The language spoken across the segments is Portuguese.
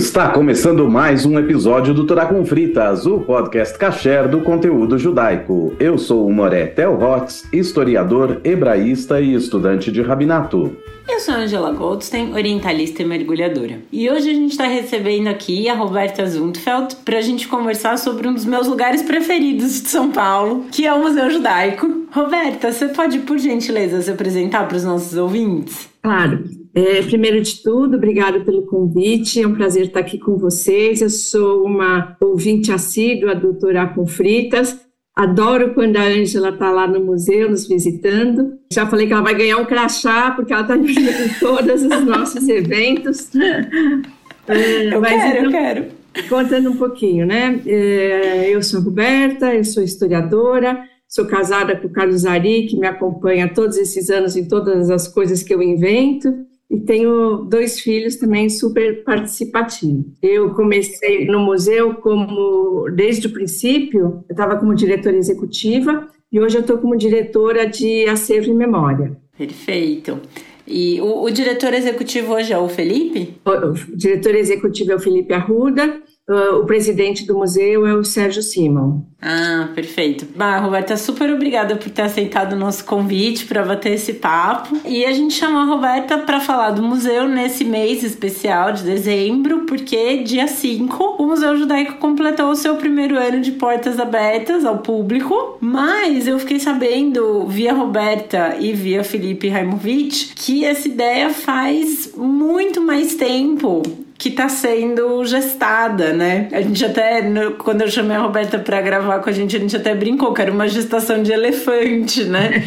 Está começando mais um episódio do Torá com Fritas, o podcast kasher do conteúdo judaico. Eu sou o Moré Tel Hotz, historiador, hebraísta e estudante de rabinato. Eu sou Angela Goldstein, orientalista e mergulhadora. E hoje a gente está recebendo aqui a Roberta Zundfeld para a gente conversar sobre um dos meus lugares preferidos de São Paulo, que é o Museu Judaico. Roberta, você pode, por gentileza, se apresentar para os nossos ouvintes? Claro. É, primeiro de tudo, obrigado pelo convite. É um prazer estar aqui com vocês. Eu sou uma ouvinte assídua do Torá com Fritas. Adoro quando a Ângela está lá no museu nos visitando. Já falei que ela vai ganhar um crachá, porque ela está em todos os nossos eventos. É, eu quero, então, eu quero. Contando um pouquinho, né? É, eu sou a Roberta, eu sou historiadora, sou casada com o Carlos Ari, que me acompanha todos esses anos em todas as coisas que eu invento e tenho dois filhos também super participativos. Eu comecei no museu como desde o princípio, eu estava como diretora executiva e hoje eu estou como diretora de acervo e memória. Perfeito. E o, o diretor executivo hoje é o Felipe? O, o diretor executivo é o Felipe Arruda o presidente do museu é o Sérgio Simon. Ah, perfeito. Bah, Roberta, super obrigada por ter aceitado o nosso convite para bater esse papo. E a gente chamou a Roberta para falar do museu nesse mês especial de dezembro, porque dia 5 o Museu Judaico completou o seu primeiro ano de portas abertas ao público. Mas eu fiquei sabendo, via Roberta e via Felipe Raimovic, que essa ideia faz muito mais tempo que está sendo gestada, né? A gente até, quando eu chamei a Roberta para gravar com a gente, a gente até brincou que era uma gestação de elefante, né?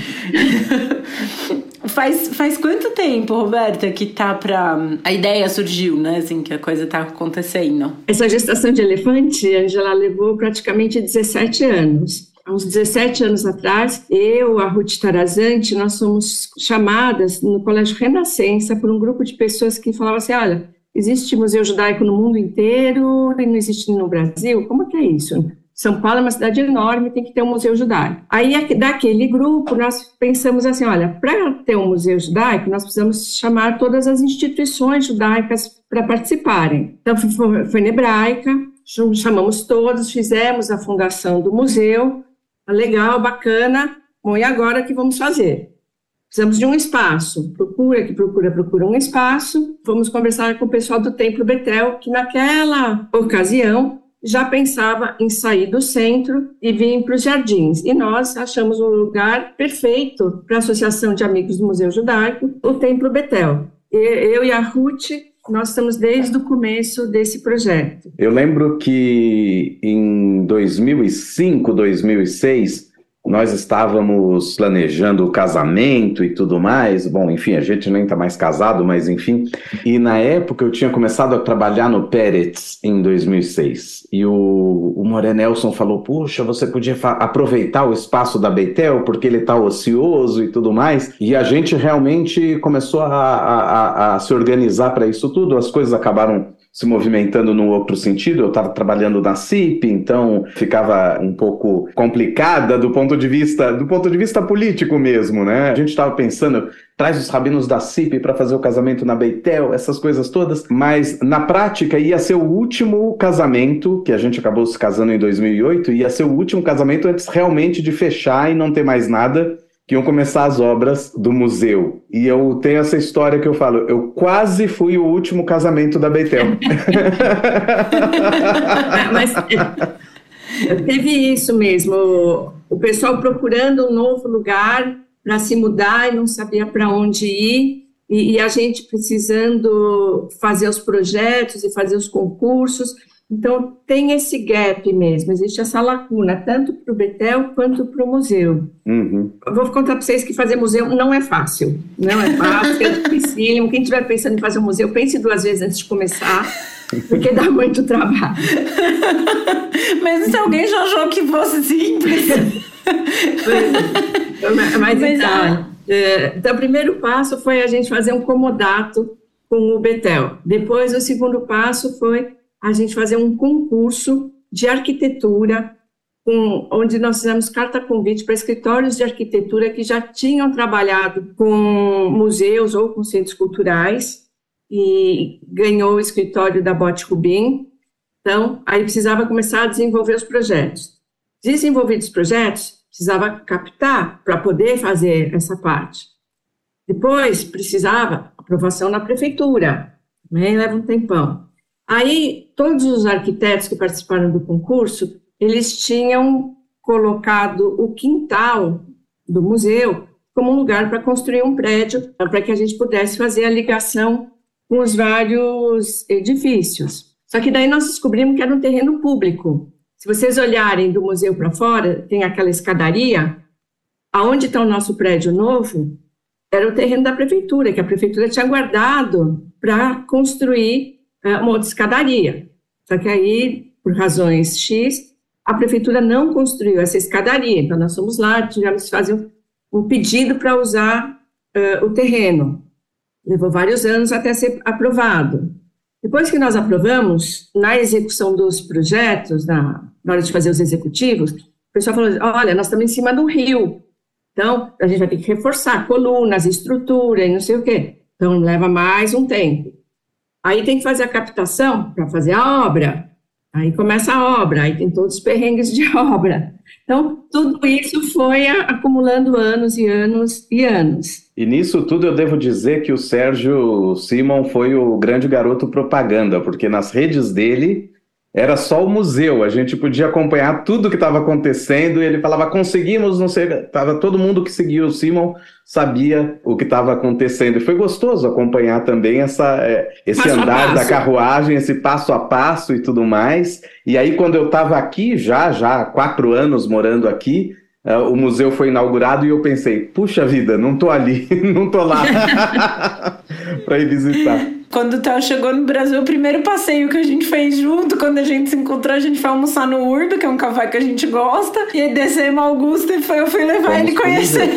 faz, faz quanto tempo, Roberta, que tá pra. A ideia surgiu, né? Assim, que a coisa tá acontecendo. Essa gestação de elefante, Angela levou praticamente 17 anos. Há uns 17 anos atrás, eu, a Ruth Tarazante, nós somos chamadas no Colégio Renascença por um grupo de pessoas que falavam assim: olha, Existe museu judaico no mundo inteiro e não existe no Brasil? Como que é isso? São Paulo é uma cidade enorme, tem que ter um museu judaico. Aí, daquele grupo, nós pensamos assim: olha, para ter um museu judaico, nós precisamos chamar todas as instituições judaicas para participarem. Então, foi, foi na hebraica, chamamos todos, fizemos a fundação do museu. Legal, bacana. Bom, e agora o que vamos fazer? Precisamos de um espaço. Procura, que procura, procura um espaço. Vamos conversar com o pessoal do Templo Betel, que naquela ocasião já pensava em sair do centro e vir para os jardins. E nós achamos um lugar perfeito para a Associação de Amigos do Museu Judaico, o Templo Betel. Eu e a Ruth nós estamos desde o começo desse projeto. Eu lembro que em 2005, 2006, nós estávamos planejando o casamento e tudo mais. Bom, enfim, a gente nem está mais casado, mas enfim. E na época eu tinha começado a trabalhar no Peretz em 2006. E o, o Moré Nelson falou: Puxa, você podia aproveitar o espaço da Beitel porque ele está ocioso e tudo mais. E a gente realmente começou a, a, a, a se organizar para isso tudo. As coisas acabaram se movimentando num outro sentido. Eu estava trabalhando na CIP, então ficava um pouco complicada do ponto de vista do ponto de vista político mesmo, né? A gente estava pensando traz os rabinos da CIP para fazer o casamento na Beitel, essas coisas todas, mas na prática ia ser o último casamento que a gente acabou se casando em 2008, ia ser o último casamento antes realmente de fechar e não ter mais nada que iam começar as obras do museu. E eu tenho essa história que eu falo, eu quase fui o último casamento da Beitel. Mas teve isso mesmo, o pessoal procurando um novo lugar para se mudar e não sabia para onde ir. E, e a gente precisando fazer os projetos e fazer os concursos, então, tem esse gap mesmo, existe essa lacuna, tanto para o Betel quanto para o museu. Uhum. Vou contar para vocês que fazer museu não é fácil, não é fácil, é difícil. Quem estiver pensando em fazer um museu, pense duas vezes antes de começar, porque dá muito trabalho. Mas se alguém já achou que fosse simples... mas, mas então, é, então, o primeiro passo foi a gente fazer um comodato com o Betel. Depois, o segundo passo foi a gente fazer um concurso de arquitetura, com, onde nós fizemos carta convite para escritórios de arquitetura que já tinham trabalhado com museus ou com centros culturais, e ganhou o escritório da Bote Rubim. Então, aí precisava começar a desenvolver os projetos. Desenvolvidos os projetos, precisava captar para poder fazer essa parte. Depois, precisava aprovação na prefeitura, também leva um tempão. Aí, todos os arquitetos que participaram do concurso, eles tinham colocado o quintal do museu como um lugar para construir um prédio, para que a gente pudesse fazer a ligação com os vários edifícios. Só que daí nós descobrimos que era um terreno público. Se vocês olharem do museu para fora, tem aquela escadaria. Aonde está o nosso prédio novo, era o terreno da prefeitura, que a prefeitura tinha guardado para construir uma escadaria. Só que aí, por razões X, a prefeitura não construiu essa escadaria. Então, nós fomos lá, tivemos que fazer um, um pedido para usar uh, o terreno. Levou vários anos até ser aprovado. Depois que nós aprovamos, na execução dos projetos, na, na hora de fazer os executivos, o pessoal falou: olha, nós estamos em cima do rio, então a gente vai ter que reforçar colunas, estrutura e não sei o quê. Então leva mais um tempo. Aí tem que fazer a captação para fazer a obra. Aí começa a obra, aí tem todos os perrengues de obra. Então, tudo isso foi acumulando anos e anos e anos. E nisso tudo eu devo dizer que o Sérgio Simon foi o grande garoto propaganda, porque nas redes dele era só o museu, a gente podia acompanhar tudo que estava acontecendo e ele falava, conseguimos, não sei, tava todo mundo que seguia o Simon sabia o que estava acontecendo. E foi gostoso acompanhar também essa, é, esse passo andar da carruagem, esse passo a passo e tudo mais. E aí, quando eu estava aqui, já, já há quatro anos morando aqui, uh, o museu foi inaugurado e eu pensei, puxa vida, não tô ali, não tô lá para ir visitar. Quando o Theo chegou no Brasil, o primeiro passeio que a gente fez junto, quando a gente se encontrou, a gente foi almoçar no Urdo, que é um café que a gente gosta, e aí descemos Augusto e foi, eu fui levar Vamos ele conhecer.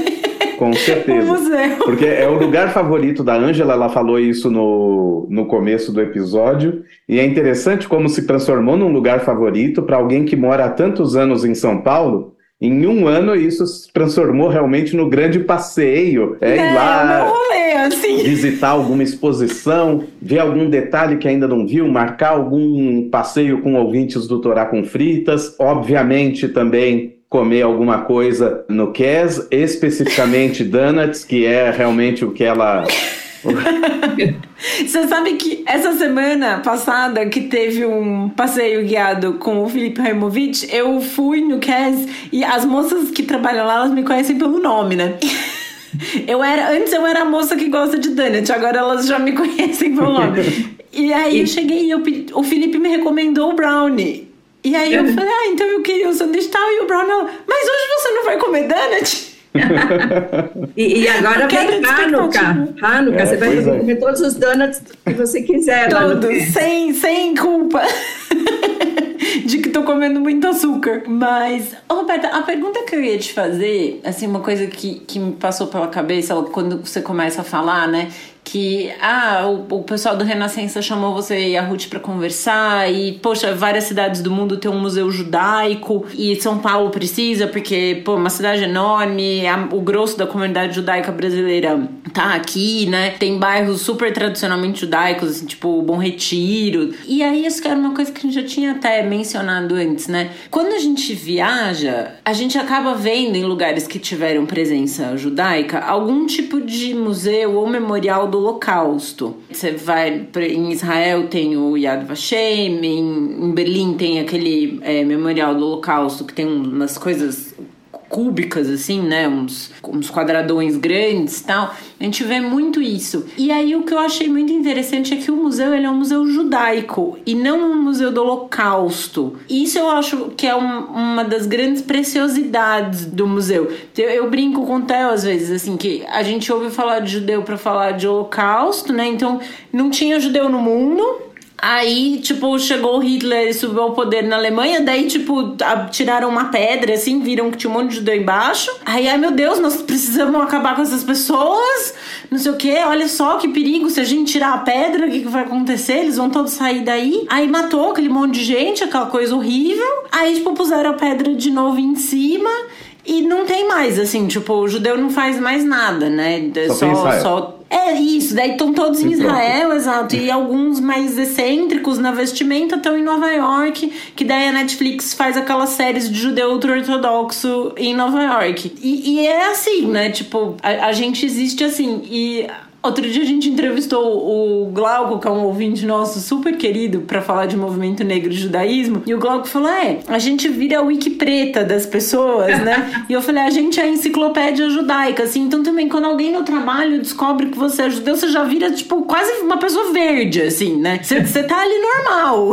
Com certeza. Porque é o lugar favorito da Ângela, ela falou isso no, no começo do episódio. E é interessante como se transformou num lugar favorito para alguém que mora há tantos anos em São Paulo em um ano, isso se transformou realmente no grande passeio. É, é ir lá rolê, assim. visitar alguma exposição, ver algum detalhe que ainda não viu, marcar algum passeio com ouvintes do Torá com Fritas. Obviamente também comer alguma coisa no Kes, especificamente donuts, que é realmente o que ela Você sabe que essa semana passada que teve um passeio guiado com o Felipe Raimovic, eu fui no CAS e as moças que trabalham lá, elas me conhecem pelo nome, né? Eu era, antes eu era a moça que gosta de donut, agora elas já me conhecem pelo nome. E aí eu cheguei e eu, o Felipe me recomendou o brownie. E aí eu falei, ah, então eu queria o sanduíche tal. E o brownie, mas hoje você não vai comer donut? E, e, agora vem Hanukkah. Hanukkah, é, você vai é. comer todos os donuts que você quiser. Todos, sem, sem culpa. de que tô comendo muito açúcar. Mas, oh, Roberta, a pergunta que eu ia te fazer, assim, uma coisa que, que me passou pela cabeça quando você começa a falar, né? Que ah, o, o, pessoal do Renascença chamou você e a Ruth para conversar e poxa, várias cidades do mundo tem um museu judaico e São Paulo precisa porque pô, uma cidade enorme, a, o grosso da comunidade judaica brasileira tá aqui, né? Tem bairros super tradicionalmente judaicos, assim, tipo Bom Retiro. E aí isso que era uma coisa que a gente já tinha até mencionado antes, né? Quando a gente viaja, a gente acaba vendo em lugares que tiveram presença judaica algum tipo de museu ou memorial do do Holocausto. Você vai em Israel tem o Yad Vashem, em, Berlim tem aquele é, memorial do Holocausto que tem umas coisas cúbicas, assim, né? Uns, uns quadradões grandes tal. A gente vê muito isso. E aí o que eu achei muito interessante é que o museu ele é um museu judaico e não um museu do Holocausto. Isso eu acho que é um, uma das grandes preciosidades do museu. Eu, eu brinco com o Theo às vezes, assim, que a gente ouve falar de judeu para falar de Holocausto, né? Então não tinha judeu no mundo, Aí, tipo, chegou Hitler e subiu ao poder na Alemanha, daí, tipo, tiraram uma pedra, assim, viram que tinha um monte de judeu embaixo. Aí, ai meu Deus, nós precisamos acabar com essas pessoas, não sei o que, olha só que perigo, se a gente tirar a pedra, o que, que vai acontecer? Eles vão todos sair daí. Aí matou aquele monte de gente, aquela coisa horrível. Aí, tipo, puseram a pedra de novo em cima. E não tem mais, assim, tipo, o judeu não faz mais nada, né? Só, só, só É isso, daí estão todos em Israel, exato. E alguns mais excêntricos na vestimenta estão em Nova York, que daí a Netflix faz aquelas séries de judeu ultra-ortodoxo em Nova York. E, e, é assim, né? Tipo, a, a gente existe assim. E Outro dia a gente entrevistou o Glauco, que é um ouvinte nosso super querido, para falar de movimento negro e judaísmo. E o Glauco falou: é, a gente vira a wiki preta das pessoas, né? e eu falei: a gente é a enciclopédia judaica, assim. Então também, quando alguém no trabalho descobre que você é judeu, você já vira, tipo, quase uma pessoa verde, assim, né? Você tá ali normal.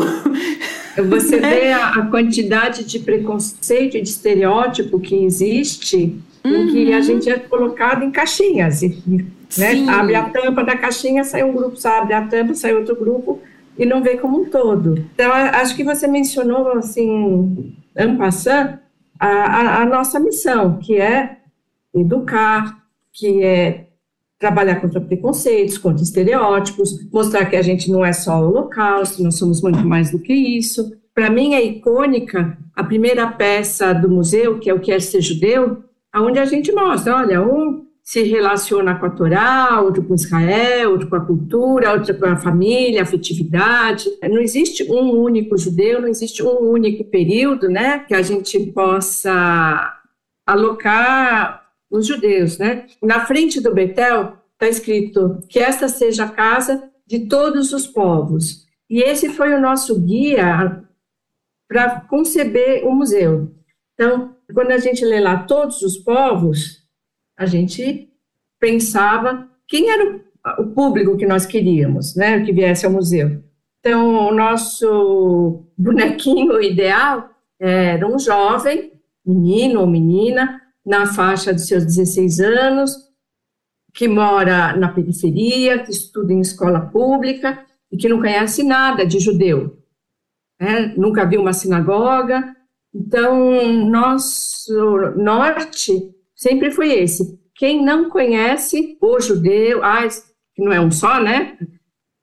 Você né? vê a, a quantidade de preconceito e de estereótipo que existe, uhum. em que a uhum. gente é colocado em caixinhas. Né? Abre a tampa da caixinha, sai um grupo, abre a tampa, sai outro grupo e não vê como um todo. Então, acho que você mencionou, assim, en passant, a, a, a nossa missão, que é educar, que é trabalhar contra preconceitos, contra estereótipos, mostrar que a gente não é só o holocausto, nós somos muito mais do que isso. Para mim é icônica a primeira peça do museu, que é o Quer Ser Judeu, onde a gente mostra, olha, um se relaciona com a Torá, outro com Israel, outro com a cultura, outro com a família, a afetividade. Não existe um único judeu, não existe um único período, né, que a gente possa alocar os judeus, né? Na frente do Betel está escrito que esta seja a casa de todos os povos. E esse foi o nosso guia para conceber o museu. Então, quando a gente lê lá todos os povos, a gente pensava quem era o, público que nós queríamos, né, que viesse ao museu. Então, o nosso bonequinho ideal era um jovem, menino ou menina, na faixa dos seus 16 anos, que mora na periferia, que estuda em escola pública e que não conhece nada de judeu. Né? Nunca viu uma sinagoga. Então, nosso norte sempre foi esse. Quem não conhece o judeu, que não é um só, né?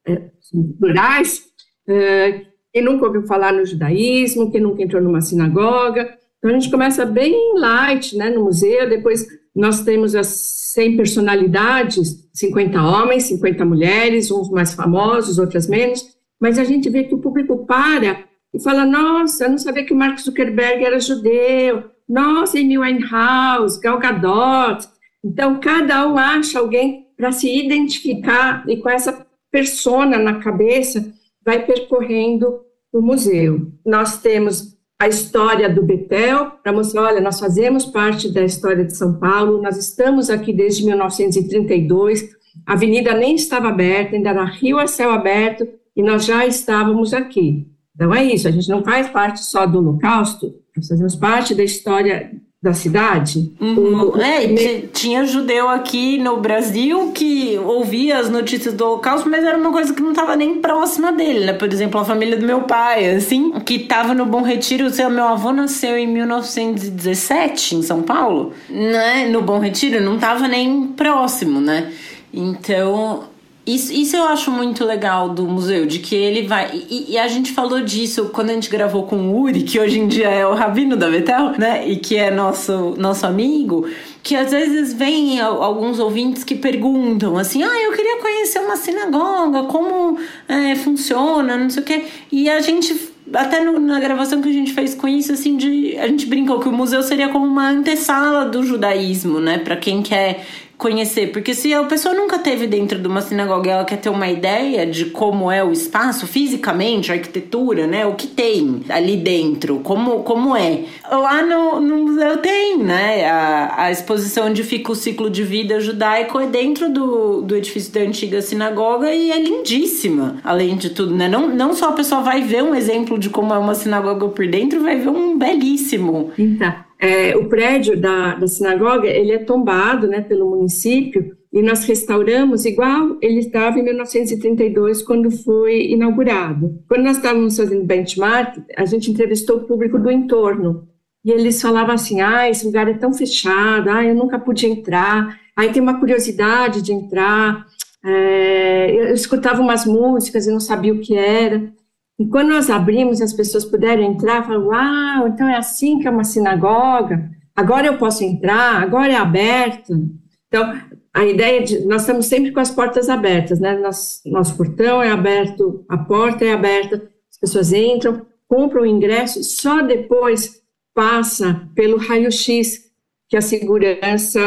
É, plurais, é, quem nunca ouviu falar no judaísmo, quem nunca entrou numa sinagoga. Então a gente começa bem light, né, no museu, depois nós temos as 100 personalidades, 50 homens, 50 mulheres, uns mais famosos, outras menos, mas a gente vê que o público para e fala, nossa, eu não sabia que o Mark Zuckerberg era judeu, nossa, Amy Winehouse, Gal Gadot. Então, cada um acha alguém para se identificar e com essa persona na cabeça vai percorrendo o museu. Nós temos a história do Betel, para mostrar, olha, nós fazemos parte da história de São Paulo, nós estamos aqui desde 1932, a avenida nem estava aberta, ainda era rio a céu aberto, e nós já estávamos aqui. Então é isso, a gente não faz parte só do Holocausto, nós fazemos parte da história da cidade. Uhum. É, tinha judeu aqui no Brasil que ouvia as notícias do Holocausto, mas era uma coisa que não estava nem próxima dele, né? Por exemplo, a família do meu pai, assim, que estava no Bom Retiro. O seu meu avô nasceu em 1917 em São Paulo, né? No Bom Retiro, não estava nem próximo, né? Então, isso, isso eu acho muito legal do museu, de que ele vai. E, e, a gente falou disso quando a gente gravou com o Uri, que hoje em dia é o Rabino da Betel, né? E que é nosso, nosso amigo. Que às vezes vem alguns ouvintes que perguntam assim: ah, eu queria conhecer uma sinagoga, como é, funciona, não sei o quê. E a gente até no, na gravação que a gente fez com isso, assim, de, a gente brincou que o museu seria como uma antessala do judaísmo, né? Para quem quer conhecer, porque se a pessoa nunca teve dentro de uma sinagoga e ela quer ter uma ideia de como é o espaço fisicamente, a arquitetura, né, o que tem ali dentro, como, como é. Lá no, no museu tem, né, a, a exposição onde fica o ciclo de vida judaico é dentro do, do edifício da antiga sinagoga e é lindíssima, além de tudo, né, não, não só a pessoa vai ver um exemplo de como é uma sinagoga por dentro, vai ver um belíssimo. Então, é, o prédio da, da sinagoga, ele é tombado, né, pelo município, e nós restauramos igual ele estava em 1932, quando foi inaugurado. Quando nós estávamos fazendo benchmark, a gente entrevistou o público do entorno, e eles falavam assim, ah, esse lugar é tão fechado, ah, eu nunca pude entrar, aí tem uma curiosidade de entrar, é, eu escutava umas músicas e não sabia o que era, e quando nós abrimos, as pessoas puderam entrar, falaram, uau, então é assim que é uma sinagoga, agora eu posso entrar, agora é aberto. Então, a ideia de nós estamos sempre com as portas abertas, né? Nosso, nosso portão é aberto, a porta é aberta, as pessoas entram, compram o ingresso, só depois passa pelo raio-x que a segurança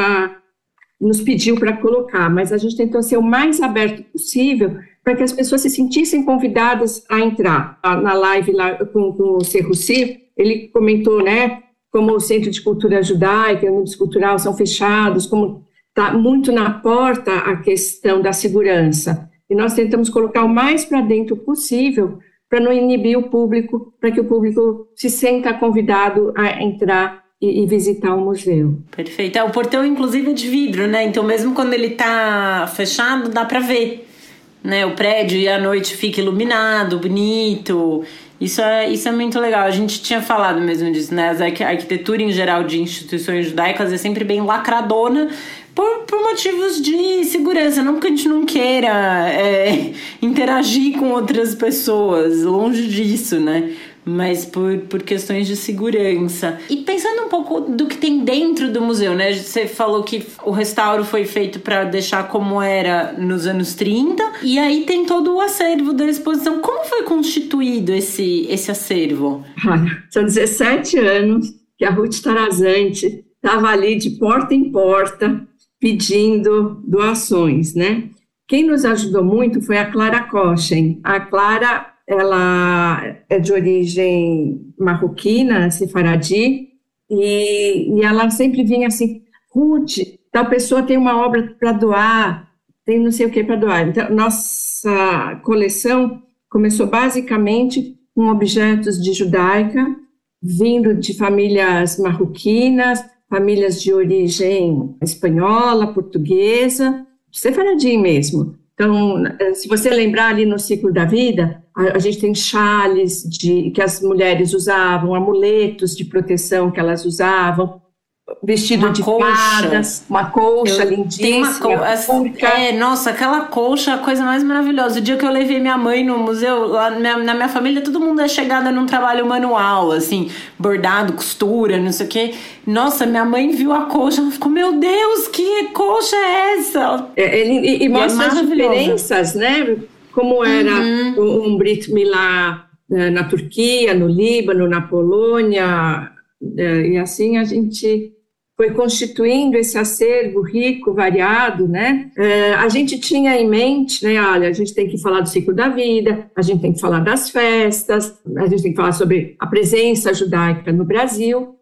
nos pediu para colocar, mas a gente tentou ser o mais aberto possível para que as pessoas se sentissem convidadas a entrar. Na live lá com, com o Serruci, ele comentou, né, como o Centro de Cultura Judaica, o Centro Cultural são fechados, como está muito na porta a questão da segurança. E nós tentamos colocar o mais para dentro possível para não inibir o público, para que o público se sinta convidado a entrar e visitar o museu. Perfeito. É, o portão, inclusive, é de vidro, né? Então, mesmo quando ele está fechado, dá para ver. Né, o prédio e à noite fica iluminado, bonito. Isso é, isso é muito legal. A gente tinha falado mesmo disso, né? A arquitetura em geral de instituições judaicas é sempre bem lacradona, por, por motivos de segurança, não porque a gente não queira é, interagir com outras pessoas, longe disso, né? Mas por, por questões de segurança. E pensando um pouco do que tem dentro do museu, né? Você falou que o restauro foi feito para deixar como era nos anos 30, e aí tem todo o acervo da exposição. Como foi constituído esse, esse acervo? Olha, são 17 anos que a Ruth Tarazante estava ali de porta em porta, pedindo doações, né? Quem nos ajudou muito foi a Clara Kochen. A Clara, ela é de origem marroquina, sefaradi, e, e ela sempre vinha assim, Ruth, tal pessoa tem uma obra para doar, tem não sei o que para doar. Então, nossa coleção começou basicamente com objetos de judaica, vindo de famílias marroquinas, famílias de origem espanhola, portuguesa, sefaradim mesmo. Então, se você lembrar ali no ciclo da vida, a, a, gente tem chales de, que as mulheres usavam, amuletos de proteção que elas usavam, vestido uma de colcha. fadas, uma colcha eu lindíssima. Uma É, nossa, aquela colcha é a coisa mais maravilhosa. O dia que eu levei minha mãe no museu, lá na, na minha família, todo mundo é chegada num trabalho manual, assim, bordado, costura, não sei o quê. Nossa, minha mãe viu a colcha, ela ficou, meu Deus, que colcha é essa? É, ele, e, e, e mostra é as diferenças, né? Como era uhum. um Brit Milá né, na Turquia, no Líbano, na Polônia, é, e assim a gente foi constituindo esse acervo rico, variado, né? É, a gente tinha em mente, né? Olha, a gente tem que falar do ciclo da vida, a gente tem que falar das festas, a gente tem que falar sobre a presença judaica no Brasil.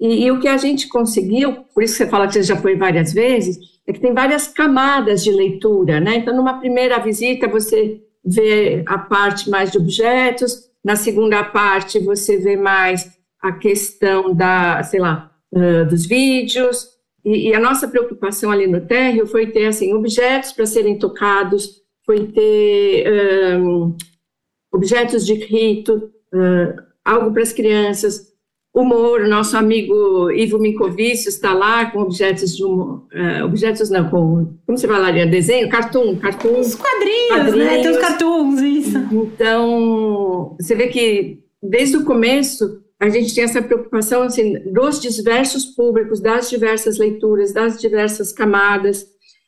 E, e o que a gente conseguiu, por isso que você fala que você já foi várias vezes, é que tem várias camadas de leitura, né? Então, numa primeira visita, você vê a parte mais de objetos, na segunda parte, você vê mais a questão da, sei lá, uh, dos vídeos, e, e, a nossa preocupação ali no térreo foi ter, assim, objetos para serem tocados, foi ter um, objetos de rito, uh, algo para as crianças, humor, nosso amigo Ivo Minkovicius está lá com objetos de humor, uh, objetos não, com, como você falaria, desenho, cartoon, cartoon. Os quadrinhos, quadrinhos, né, tem os cartoons, isso. Então, você vê que desde o começo a gente tem essa preocupação assim, dos diversos públicos, das diversas leituras, das diversas camadas.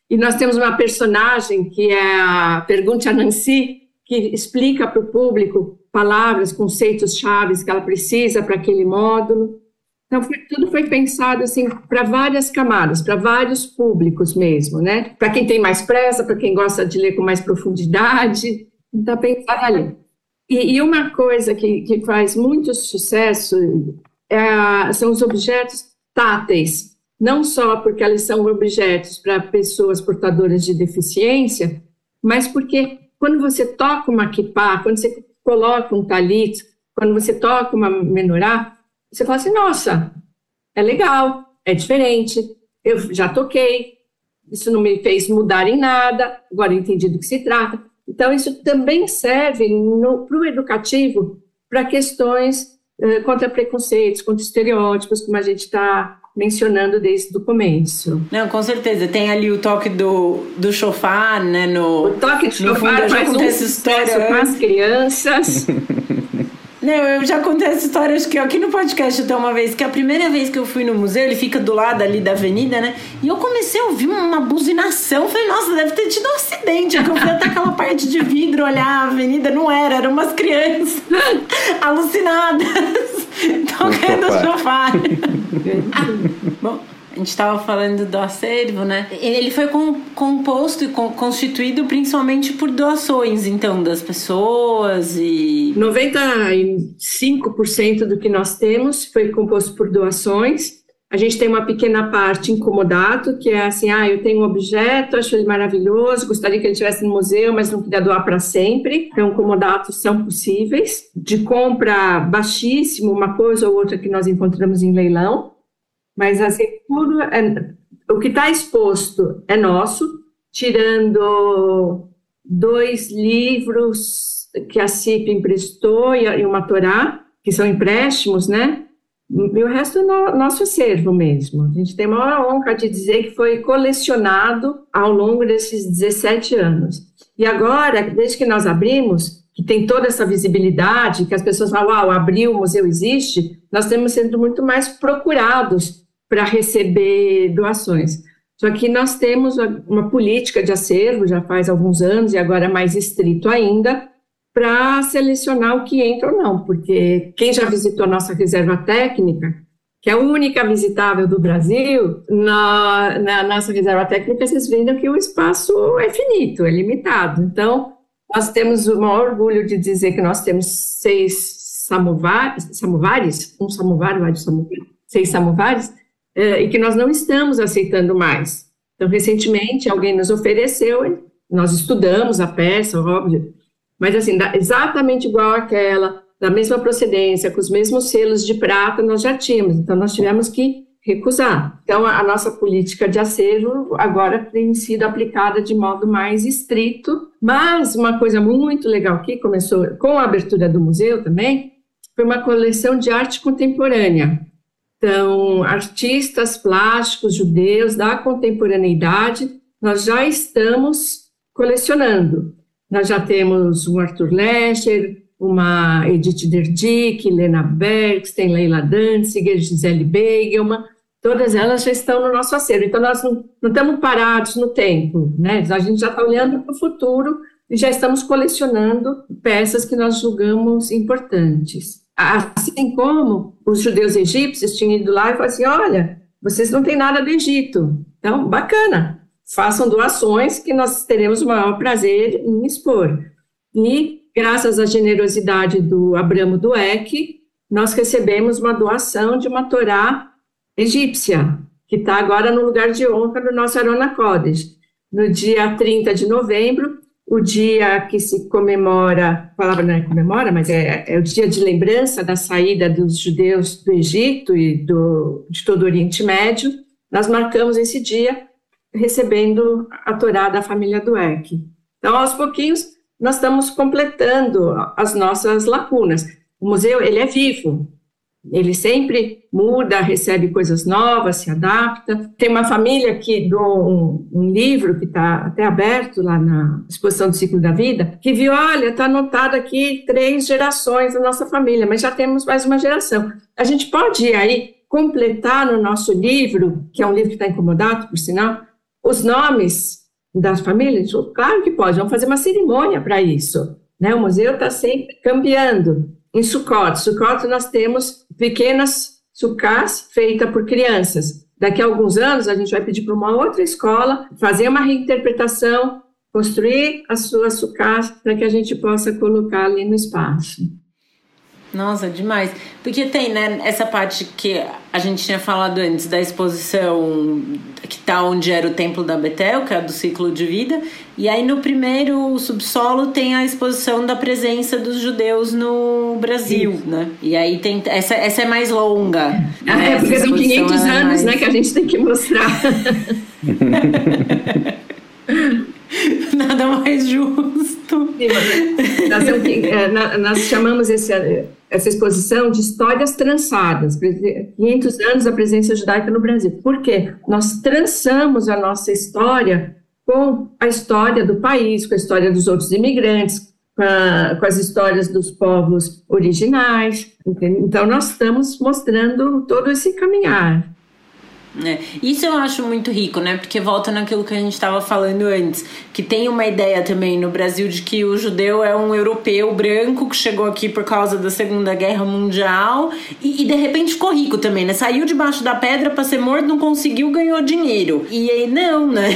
E nós temos uma personagem que é a Pergunte a Nancy, que explica para o público palavras, conceitos chaves que ela precisa para aquele módulo. Então, foi, tudo foi pensado assim para várias camadas, para vários públicos mesmo, né? Para quem tem mais pressa, para quem gosta de ler com mais profundidade, está pensado ali. E, e uma coisa que, que faz muito sucesso é, são os objetos táteis, não só porque eles são objetos para pessoas portadoras de deficiência, mas porque quando você toca uma kippah, quando você coloca um talit, quando você toca uma menorá, você fala assim, nossa, é legal, é diferente, eu já toquei, isso não me fez mudar em nada, agora entendi do que se trata. Então, isso também serve para o educativo para questões contra preconceitos, contra estereótipos, como a gente está mencionando desde o começo. Não, com certeza. Tem ali o toque do, do chofar, né? No, o toque do chofar faz um sucesso com as crianças. Não, eu já contei essa história, acho que aqui no podcast até uma vez, que a primeira vez que eu fui no museu, ele fica do lado ali da avenida, né? E eu comecei a ouvir uma buzinação. Falei, nossa, deve ter tido um acidente. Que eu fui até aquela parte de vidro olhar a avenida, não era, eram umas crianças alucinadas, tocando chofar. Bom. A gente estava falando do acervo, né? Ele foi composto e constituído principalmente por doações, então, das pessoas e. 95% do que nós temos foi composto por doações. A gente tem uma pequena parte incomodado, que é assim: ah, eu tenho um objeto, acho ele maravilhoso, gostaria que ele estivesse no museu, mas não queria doar para sempre. Então, comodatos são possíveis. De compra baixíssimo, uma coisa ou outra que nós encontramos em leilão. Mas assim, tudo é, o que está exposto é nosso, tirando dois livros que a CIP emprestou e uma Torá, que são empréstimos, né? E o resto é no, nosso acervo mesmo. A gente tem a maior honra de dizer que foi colecionado ao longo desses 17 anos. E agora, desde que nós abrimos, que tem toda essa visibilidade, que as pessoas falam, uau, abriu, o museu existe, nós temos sendo muito mais procurados para receber doações. Só que nós temos uma política de acervo já faz alguns anos e agora mais estrito ainda para selecionar o que entra ou não, porque quem já visitou a nossa reserva técnica, que é a única visitável do Brasil, na, na nossa reserva técnica vocês viram que o espaço é finito, é limitado. Então, nós temos o maior orgulho de dizer que nós temos seis samovares, samovares um samovar, vários samovares, seis samovares, é, e que nós não estamos aceitando mais. Então, recentemente, alguém nos ofereceu, nós estudamos a peça, óbvio, mas assim, exatamente igual àquela, da mesma procedência, com os mesmos selos de prata, nós já tínhamos, então nós tivemos que recusar. Então, a nossa política de acervo agora tem sido aplicada de modo mais estrito, mas uma coisa muito legal que começou com a abertura do museu também, foi uma coleção de arte contemporânea. Então, artistas plásticos judeus da contemporaneidade, nós já estamos colecionando. Nós já temos um Arthur Lescher, uma Edith Derdick, Lena Bergsten, Leila Danziger, Gisele Beigelman, todas elas já estão no nosso acervo. Então, nós não, não estamos parados no tempo, né? A gente já está olhando para o futuro e já estamos colecionando peças que nós julgamos importantes. Assim como os judeus egípcios tinham ido lá e falaram assim: olha, vocês não têm nada do Egito. Então, bacana, façam doações que nós teremos o maior prazer em expor. E, graças à generosidade do Abramo Dueck, nós recebemos uma doação de uma Torá egípcia, que está agora no lugar de honra do nosso Arona Kodesh. No dia 30 de novembro, o dia que se comemora, a palavra não é comemora, mas é, é, o dia de lembrança da saída dos judeus do Egito e do, de todo o Oriente Médio, nós marcamos esse dia recebendo a Torá da família do Eck. Então, aos pouquinhos, nós estamos completando as nossas lacunas. O museu, ele é vivo, ele sempre muda, recebe coisas novas, se adapta. Tem uma família que doou um, um livro que está até aberto lá na exposição do ciclo da vida, que viu, olha, está anotado aqui três gerações da nossa família, mas já temos mais uma geração. A gente pode aí completar no nosso livro, que é um livro que está incomodado, por sinal, os nomes das famílias? Claro que pode, vamos fazer uma cerimônia para isso. Né? O museu está sempre cambiando em Sukkot. Sukkot nós temos pequenas sucás feitas por crianças. Daqui a alguns anos a gente vai pedir para uma outra escola fazer uma reinterpretação, construir as suas sucás para que a gente possa colocar ali no espaço. Nossa, demais. Porque tem, né, essa parte que a gente tinha falado antes da exposição que tá onde era o templo da Betel, que é do ciclo de vida. E aí no primeiro subsolo tem a exposição da presença dos judeus no Brasil, né? E aí tem essa, essa é mais longa. Ah, né? É, porque são 500 é anos, mais... né, que a gente tem que mostrar. Nada mais justo. Nós, é, nós chamamos esse essa exposição de histórias trançadas, 500 anos da presença judaica no Brasil. Por quê? Nós trançamos a nossa história com a história do país, com a história dos outros imigrantes, com, a, com as histórias dos povos originais. Entende? Então, nós estamos mostrando todo esse caminhar. É, isso eu acho muito rico, né? Porque volta naquilo que a gente estava falando antes, que tem uma ideia também no Brasil de que o judeu é um europeu branco que chegou aqui por causa da Segunda Guerra Mundial e, e de repente ficou rico também, né? Saiu debaixo da pedra para ser morto, não conseguiu, ganhou dinheiro. E aí não, né?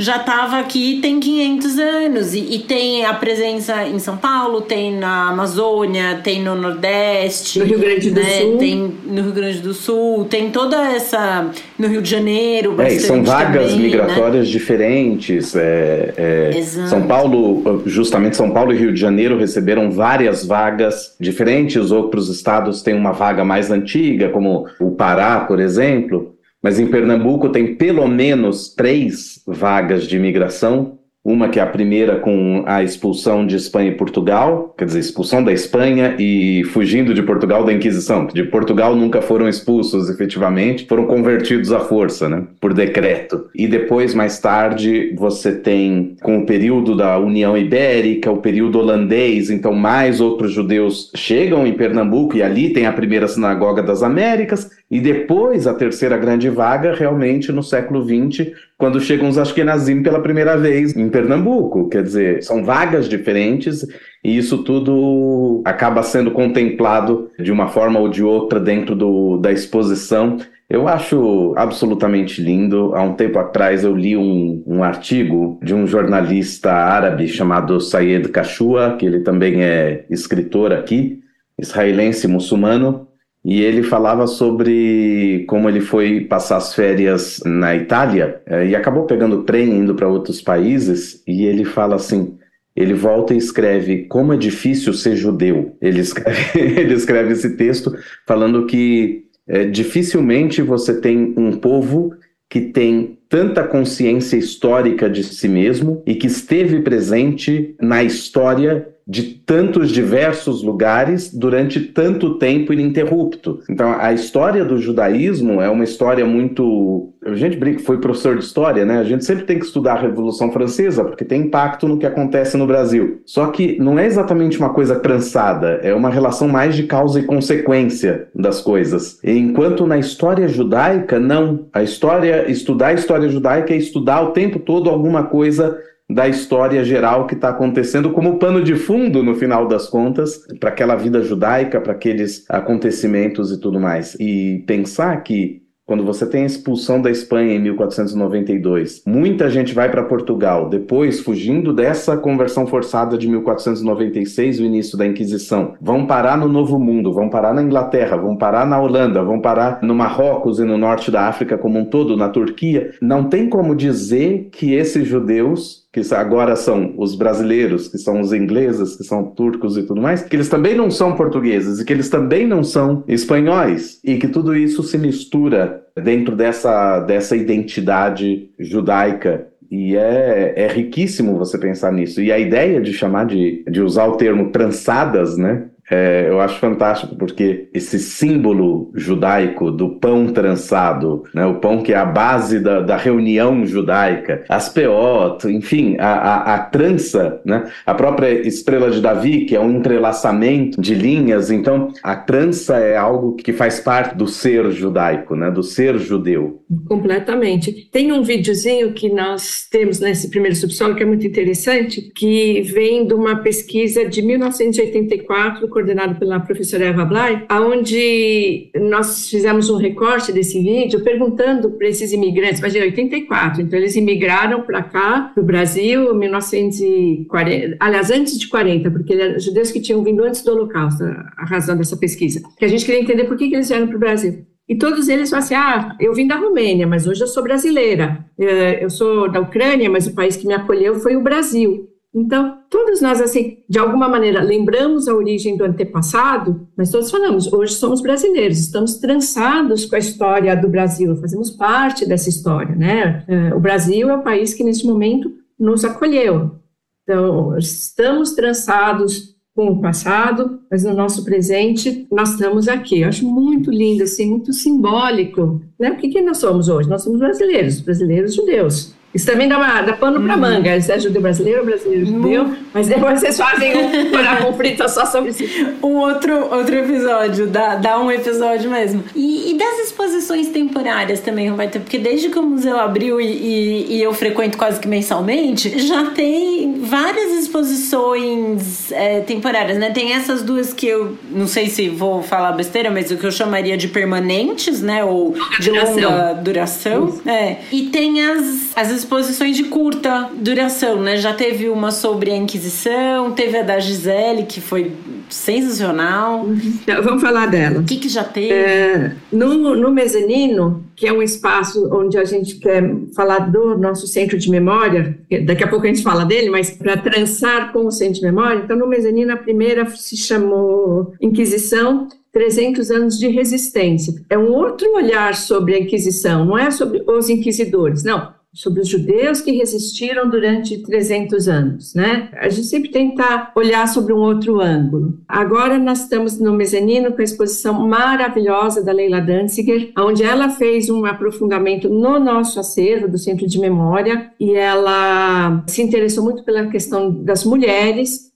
Já estava aqui tem 500 anos e, e, tem a presença em São Paulo, tem na Amazônia, tem no Nordeste, no Rio Grande do né? Sul, tem no Rio Grande do Sul, tem toda essa no Rio de Janeiro, é, são vagas também, né? migratórias né? diferentes. É, é, São Paulo, justamente São Paulo e Rio de Janeiro receberam várias vagas diferentes. Outros estados têm uma vaga mais antiga, como o Pará, por exemplo. Mas em Pernambuco tem pelo menos três vagas de imigração uma que é a primeira com a expulsão de Espanha e Portugal, quer dizer, expulsão da Espanha e fugindo de Portugal da Inquisição. De Portugal nunca foram expulsos efetivamente, foram convertidos à força, né, por decreto. E depois, mais tarde, você tem, com o período da União Ibérica, o período holandês, então mais outros judeus chegam em Pernambuco e ali tem a primeira sinagoga das Américas, e depois a terceira grande vaga, realmente no século XX, quando chegam os Ashkenazim pela primeira vez em Pernambuco. Quer dizer, são vagas diferentes e isso tudo acaba sendo contemplado de uma forma ou de outra dentro do, da exposição. Eu acho absolutamente lindo. Há um tempo atrás eu li um, um artigo de um jornalista árabe chamado Sayed Kashua, que ele também é escritor aqui, israelense muçulmano, e ele falava sobre como ele foi passar as férias na Itália é, e acabou pegando trem indo para outros países. E ele fala assim: ele volta e escreve como é difícil ser judeu. Ele escreve, ele escreve esse texto falando que é, dificilmente você tem um povo que tem tanta consciência histórica de si mesmo e que esteve presente na história de tantos diversos lugares durante tanto tempo ininterrupto. Então, a história do judaísmo é uma história muito. A gente brinca, foi professor de história, né? A gente sempre tem que estudar a Revolução Francesa, porque tem impacto no que acontece no Brasil. Só que não é exatamente uma coisa trançada, é uma relação mais de causa e consequência das coisas. Enquanto na história judaica, não. A história, estudar a história judaica é estudar o tempo todo alguma coisa da história geral que está acontecendo como pano de fundo, no final das contas, para aquela vida judaica, para aqueles acontecimentos e tudo mais. E pensar que quando você tem a expulsão da Espanha em 1492, muita gente vai para Portugal, depois, fugindo dessa conversão forçada de 1496, o início da Inquisição, vão parar no Novo Mundo, vão parar na Inglaterra, vão parar na Holanda, vão parar no Marrocos e no norte da África como um todo, na Turquia. Não tem como dizer que esses judeus que agora são os brasileiros, que são os ingleses, que são turcos e tudo mais, que eles também não são portugueses e que eles também não são espanhóis e que tudo isso se mistura dentro dessa, dessa identidade judaica e é, é riquíssimo você pensar nisso. E a ideia de chamar de, de usar o termo trançadas, né? É, eu acho fantástico, porque esse símbolo judaico do pão trançado, né, o pão que é a base da, da reunião judaica, as peot, enfim, a, a, a, trança, né, a própria estrela de Davi, que é um entrelaçamento de linhas, então a trança é algo que faz parte do ser judaico, né, do ser judeu. Completamente. Tem um videozinho que nós temos nesse primeiro subsolo que é muito interessante, que vem de uma pesquisa de 1984 coordenado pela professora Eva Blay, aonde nós fizemos um recorte desse vídeo perguntando para esses imigrantes, em 84, então eles imigraram para cá, para o Brasil, em 1940, aliás, antes de 40, porque eram judeus que tinham vindo antes do Holocausto, a razão dessa pesquisa, que a gente queria entender por que, que eles vieram para o Brasil. E todos eles falam assim: ah, eu vim da Romênia, mas hoje eu sou brasileira. Eh, eu sou da Ucrânia, mas o país que me acolheu foi o Brasil. Então, todos nós, assim, de alguma maneira, lembramos a origem do antepassado, mas todos falamos, hoje somos brasileiros, estamos trançados com a história do Brasil, fazemos parte dessa história, né? É, o Brasil é o país que, nesse momento, nos acolheu. Então, estamos trançados com o passado, mas no nosso presente nós estamos aqui. Eu acho muito lindo, assim, muito simbólico. Né? O que, que nós somos hoje? Nós somos brasileiros, brasileiros judeus. Isso também dá, uma, dá pano para uhum. manga. Se é judeu brasileiro, brasileiro judeu. Mas depois vocês fazem um para conflito só sobre isso. Um outro, outro episódio, dá, dá um episódio mesmo. E, e das exposições temporárias também, Roberta? Porque desde que o museu abriu e, e, e, eu frequento quase que mensalmente, já tem várias exposições é, temporárias, né? Tem essas duas que eu não sei se vou falar besteira, mas o que eu chamaria de permanentes, né? Ou de longa duração. É. E tem as, as exposições de curta duração, né? Já teve uma sobre a Inquisição, teve a da Gisele, que foi sensacional. Vamos falar dela. O que, que já teve? É, no, no mezanino, que é um espaço onde a gente quer falar do nosso centro de memória, daqui a pouco a gente fala dele, mas para trançar com o centro de memória, então no mezanino a primeira se chamou Inquisição, 300 anos de resistência. É um outro olhar sobre a Inquisição, não é sobre os inquisidores, não sobre os judeus que resistiram durante 300 anos, né? A gente sempre tenta olhar sobre um outro ângulo. Agora nós estamos no mezanino com a exposição maravilhosa da Leila Danziger, onde ela fez um aprofundamento no nosso acervo do Centro de Memória e ela se interessou muito pela questão das mulheres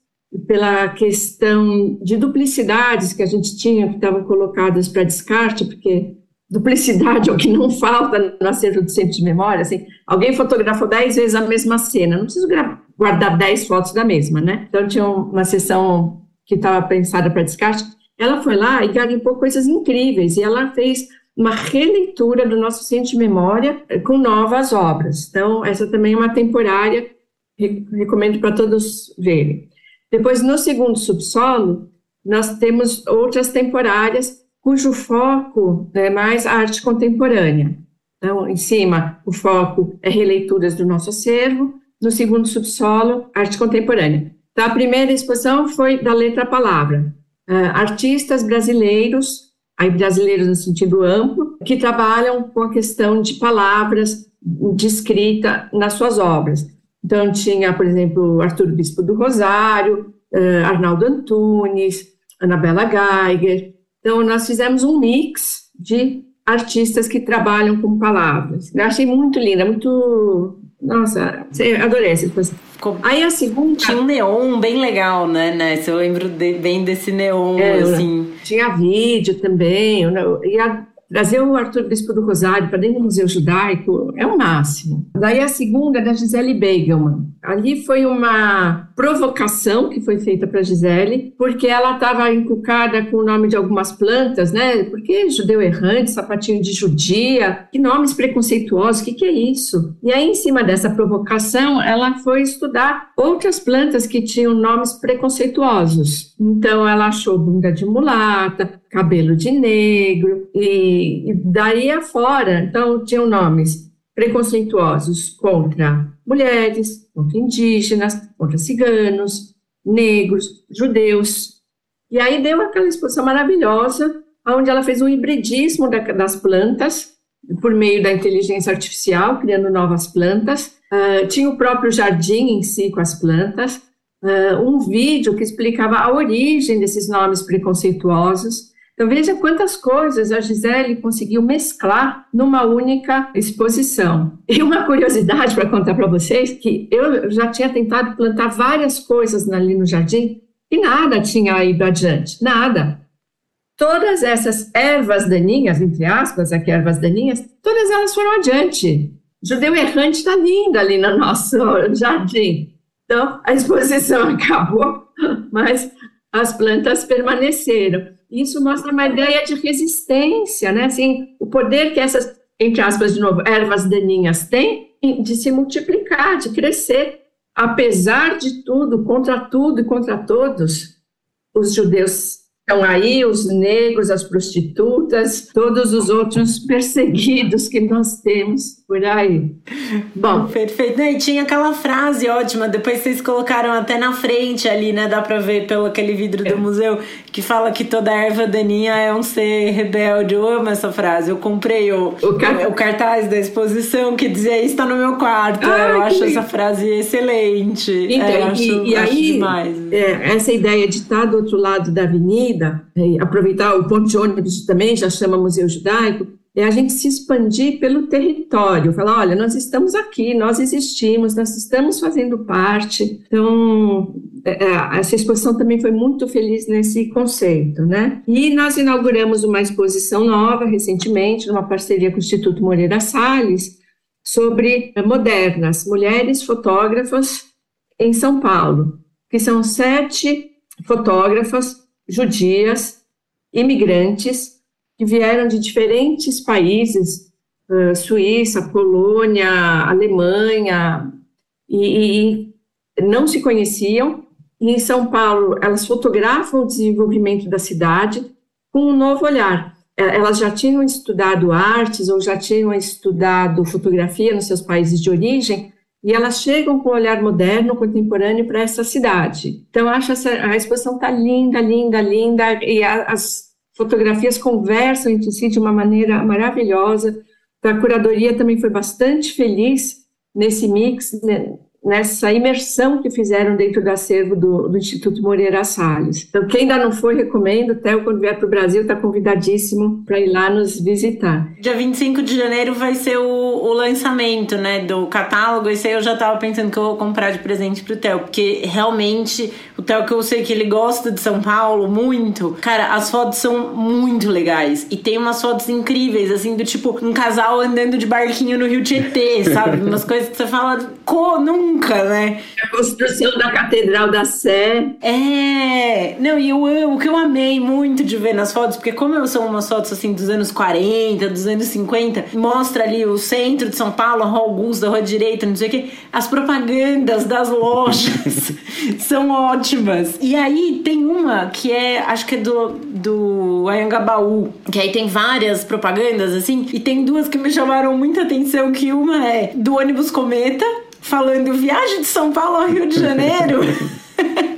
pela questão de duplicidades que a gente tinha, que estavam colocadas para descarte, porque duplicidade o que não falta no acervo do centro de memória, assim, alguém fotografou dez vezes a mesma cena, não preciso guardar dez fotos da mesma, né? Então tinha uma sessão que estava pensada para descarte, ela foi lá e garimpou coisas incríveis, e ela fez uma releitura do nosso centro de memória com novas obras. Então, essa também é uma temporária, recomendo para todos verem. Depois, no segundo subsolo, nós temos outras temporárias cujo foco é mais arte contemporânea. Então, em cima, o foco é releituras do nosso acervo, no segundo subsolo, arte contemporânea. Então, a primeira exposição foi da letra à palavra. Uh, artistas brasileiros, aí brasileiros no sentido amplo, que trabalham com a questão de palavras, de escrita nas suas obras. Então, tinha, por exemplo, Arthur Bispo do Rosário, uh, Arnaldo Antunes, Anabela Geiger, então, nós fizemos um mix de artistas que trabalham com palavras. Eu achei muito linda, muito. Nossa, adorei essa exposição. Aí a segunda. Tinha um neon bem legal, né, né? Eu lembro de, bem desse neon, é, assim. Tinha vídeo também. E a Trazer o Arthur Bispo do Rosário para dentro do Museu Judaico é o máximo. Daí a segunda da Gisele Beigelman. Ali foi uma provocação que foi feita para Gisele, porque ela estava encucada com o nome de algumas plantas, né? Porque judeu errante, sapatinho de judia, que nomes preconceituosos, o que, que é isso? E aí, em cima dessa provocação, ela foi estudar outras plantas que tinham nomes preconceituosos. Então, ela achou bunda de mulata, cabelo de negro, e, e daí afora, então tinham nomes preconceituosos contra mulheres, contra indígenas, contra ciganos, negros, judeus. E aí deu aquela exposição maravilhosa, onde ela fez um hibridismo da, das plantas, por meio da inteligência artificial, criando novas plantas. Uh, tinha o próprio jardim em si com as plantas, uh, um vídeo que explicava a origem desses nomes preconceituosos, então veja quantas coisas a Gisele conseguiu mesclar numa única exposição. E uma curiosidade para contar para vocês, que eu já tinha tentado plantar várias coisas ali no jardim e nada tinha ido adiante, nada. Todas essas ervas daninhas, entre aspas, aqui ervas daninhas, todas elas foram adiante. Judeu errante está linda ali no nosso jardim. Então, a exposição acabou, mas as plantas permaneceram. Isso mostra uma ideia de resistência, né? Assim, o poder que essas, entre aspas, de novo, ervas daninhas têm de se multiplicar, de crescer. Apesar de tudo, contra tudo e contra todos, os judeus Estão aí os negros, as prostitutas, todos os outros perseguidos que nós temos por aí. Bom, perfeito. E tinha aquela frase ótima, depois vocês colocaram até na frente ali, né? Dá para ver pelo aquele vidro do é. museu, que fala que toda erva daninha é um ser rebelde. Eu amo essa frase. Eu comprei o, o, car... o cartaz da exposição que dizia isso está no meu quarto. Ah, eu acho essa frase excelente. Então, é, acho, e, e aí, demais. É, essa ideia de estar do outro lado da avenida, aproveitar o ponto de ônibus também, já chama Museu Judaico, é a gente se expandir pelo território, falar, olha, nós estamos aqui, nós existimos, nós estamos fazendo parte. Então, é, é, essa exposição também foi muito feliz nesse conceito, né? E nós inauguramos uma exposição nova recentemente, numa parceria com o Instituto Moreira Salles, sobre modernas, mulheres fotógrafas em São Paulo, que são sete fotógrafas judias, imigrantes, que vieram de diferentes países, uh, Suíça, Polônia, Alemanha, e, e não se conheciam. E em São Paulo, elas fotografam o desenvolvimento da cidade com um novo olhar. Elas já tinham estudado artes ou já tinham estudado fotografia nos seus países de origem, e elas chegam com um olhar moderno, contemporâneo para essa cidade. Então, acho essa, a exposição está linda, linda, linda, e a, as fotografias conversam entre si de uma maneira maravilhosa. A curadoria também foi bastante feliz nesse mix, né, nessa imersão que fizeram dentro do acervo do, do, Instituto Moreira Salles. Então, quem ainda não foi, recomendo, até quando vier para o Brasil, está convidadíssimo para ir lá nos visitar. Dia 25 de janeiro vai ser o, o lançamento né, do catálogo, esse aí eu já estava pensando que eu vou comprar de presente para o Theo, porque realmente o Theo, que eu sei que ele gosta de São Paulo muito, cara, as fotos são muito legais, e tem umas fotos incríveis, assim, do tipo, um casal andando de barquinho no Rio Tietê, sabe? Umas coisas que você fala, co, não nunca, né? A construção da Catedral da Sé. É, não, e eu, o que eu amei muito de ver nas fotos, porque como são umas fotos assim dos anos 40, dos anos 50, mostra ali o centro de São Paulo, a Rua Augusta, a Rua Direita, não sei o que, as propagandas das lojas são ótimas. E aí tem uma que é, acho que é do, do Ayangabaú, que aí tem várias propagandas assim, e tem duas que me chamaram muita atenção, que uma é do ônibus Cometa, falando viagem de São Paulo ao Rio de Janeiro.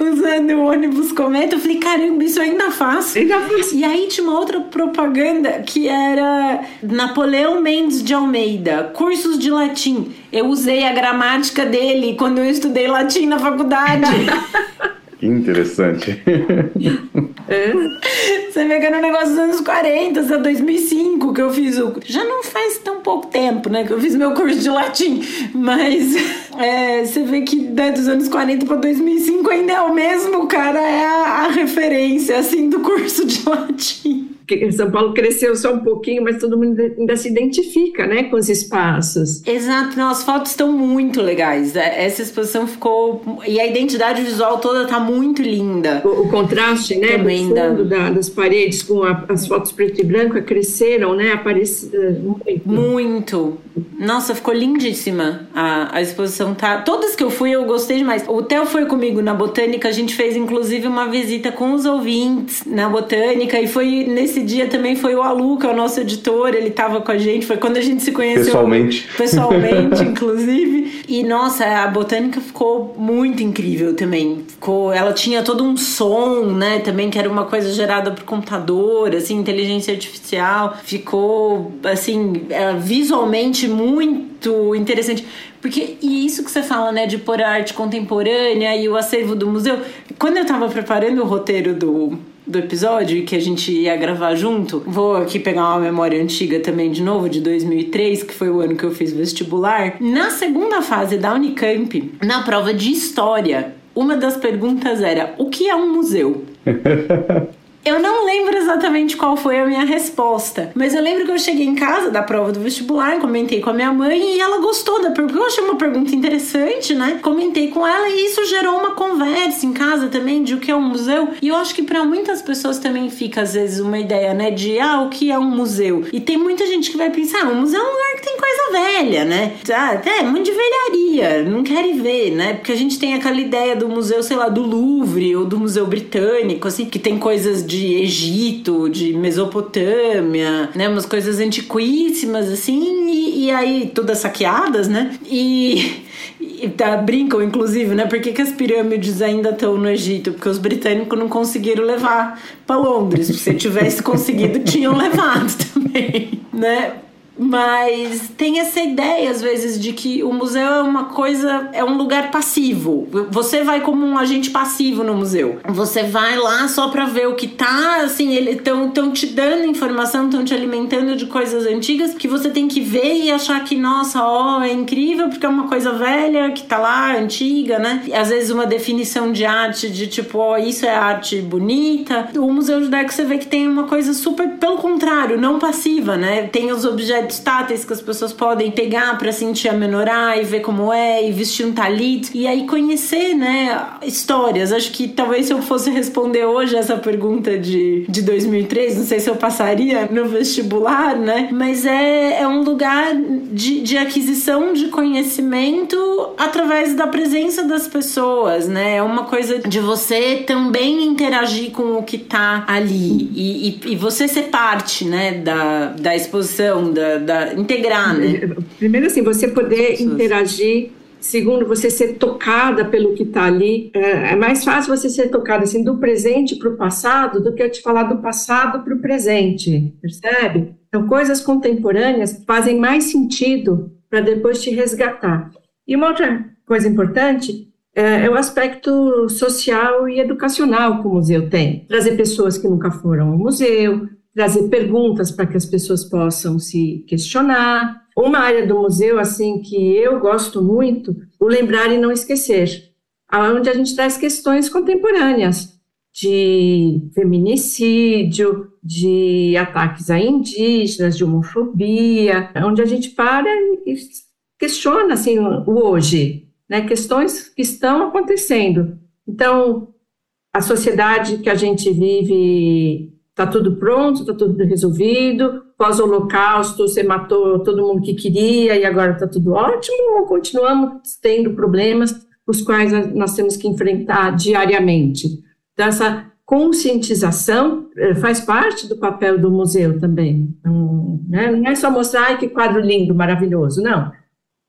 usando o ônibus cometa, eu falei, caramba, isso eu ainda faço. Ainda faço. E aí tinha uma outra propaganda que era Napoleão Mendes de Almeida, cursos de latim. Eu usei a gramática dele quando eu estudei latim na faculdade. Que interessante. É. Você que era um negócio dos anos 40, é 2005 que eu fiz o. Já não faz tão pouco tempo, né? Que eu fiz meu curso de latim. Mas é, você vê que né, dos anos 40 para 2005 ainda é o mesmo, cara. É a, a referência, assim, do curso de latim. São Paulo cresceu só um pouquinho, mas todo mundo ainda se identifica, né, com os espaços. Exato, não, as fotos estão muito legais. É, essa exposição ficou e a identidade visual toda está muito linda. O, o contraste, né, Também do fundo da... das paredes com a, as fotos preto e branco cresceram, né, apareceram muito. Muito. Nossa, ficou lindíssima a, a exposição tá. Todas que eu fui eu gostei demais. O Theo foi comigo na botânica, a gente fez inclusive uma visita com os ouvintes na botânica e foi nesse esse dia também foi o Alu, que é o nosso editor, ele tava com a gente, foi quando a gente se conheceu. Pessoalmente. Pessoalmente, inclusive. E nossa, a botânica ficou muito incrível também. Ficou, ela tinha todo um som, né, também que era uma coisa gerada por computador, assim, inteligência artificial. Ficou assim, é, visualmente muito interessante. Porque, e isso que você fala, né, de pôr a arte contemporânea e o acervo do museu. Quando eu tava preparando o roteiro do, do episódio que a gente ia gravar junto, vou aqui pegar uma memória antiga também de novo, de 2003, que foi o ano que eu fiz vestibular. Na segunda fase da Unicamp, na prova de história, uma das perguntas era: o que é um museu? Eu não lembro exatamente qual foi a minha resposta, mas eu lembro que eu cheguei em casa da prova do vestibular, comentei com a minha mãe e ela gostou da pergunta. Eu achei uma pergunta interessante, né? Comentei com ela e isso gerou uma conversa em casa também de o que é um museu. E eu acho que para muitas pessoas também fica às vezes uma ideia, né, de ah, o que é um museu? E tem muita gente que vai pensar, ah, um museu é um lugar que tem velha, né? Ah, até muito de velharia, não querem ver, né? Porque a gente tem aquela ideia do museu, sei lá, do Louvre ou do Museu Britânico, assim, que tem coisas de Egito, de Mesopotâmia, né? Umas coisas antiquíssimas, assim, e, e aí todas saqueadas, né? E, e tá, brincam, inclusive, né? Por que, que as pirâmides ainda estão no Egito? Porque os britânicos não conseguiram levar para Londres. Se tivesse conseguido, tinham levado também, né? Mas tem essa ideia, às vezes, de que o museu é uma coisa, é um lugar passivo. Você vai como um agente passivo no museu. Você vai lá só pra ver o que tá, assim, eles estão te dando informação, estão te alimentando de coisas antigas que você tem que ver e achar que, nossa, ó, é incrível porque é uma coisa velha que tá lá, antiga, né? E, às vezes uma definição de arte de tipo, ó, isso é arte bonita. O Museu Judaico você vê que tem uma coisa super, pelo contrário, não passiva, né? Tem os objetos táteis que as pessoas podem pegar para sentir a menorá e ver como é, e vestir um talit, e aí conhecer, né, histórias. Acho que talvez se eu fosse responder hoje essa pergunta de, de 2003, não sei se eu passaria no vestibular, né? Mas é, é um lugar de, de aquisição de conhecimento através da presença das pessoas, né? É uma coisa de você também interagir com o que tá ali e, e, e você ser parte, né, da, da exposição, da, da integrar, né? Primeiro assim, você poder interagir Segundo, você ser tocada pelo que está ali. É, é, mais fácil você ser tocada assim, do presente para o passado do que eu te falar do passado para o presente, percebe? Então, coisas contemporâneas fazem mais sentido para depois te resgatar. E uma outra coisa importante é, é, o aspecto social e educacional que o museu tem. Trazer pessoas que nunca foram ao museu, trazer perguntas para que as pessoas possam se questionar. Uma área do museu, assim, que eu gosto muito, o lembrar e não esquecer, onde a gente traz questões contemporâneas de feminicídio, de ataques a indígenas, de homofobia, onde a gente para e questiona, assim, o hoje, né? Questões que estão acontecendo. Então, a sociedade que a gente vive Está tudo pronto, está tudo resolvido. Pós-Holocausto, você matou todo mundo que queria e agora está tudo ótimo? Ou continuamos tendo problemas os quais nós temos que enfrentar diariamente? Então, essa conscientização eh, faz parte do papel do museu também. Então, né? Não é só mostrar que quadro lindo, maravilhoso, não.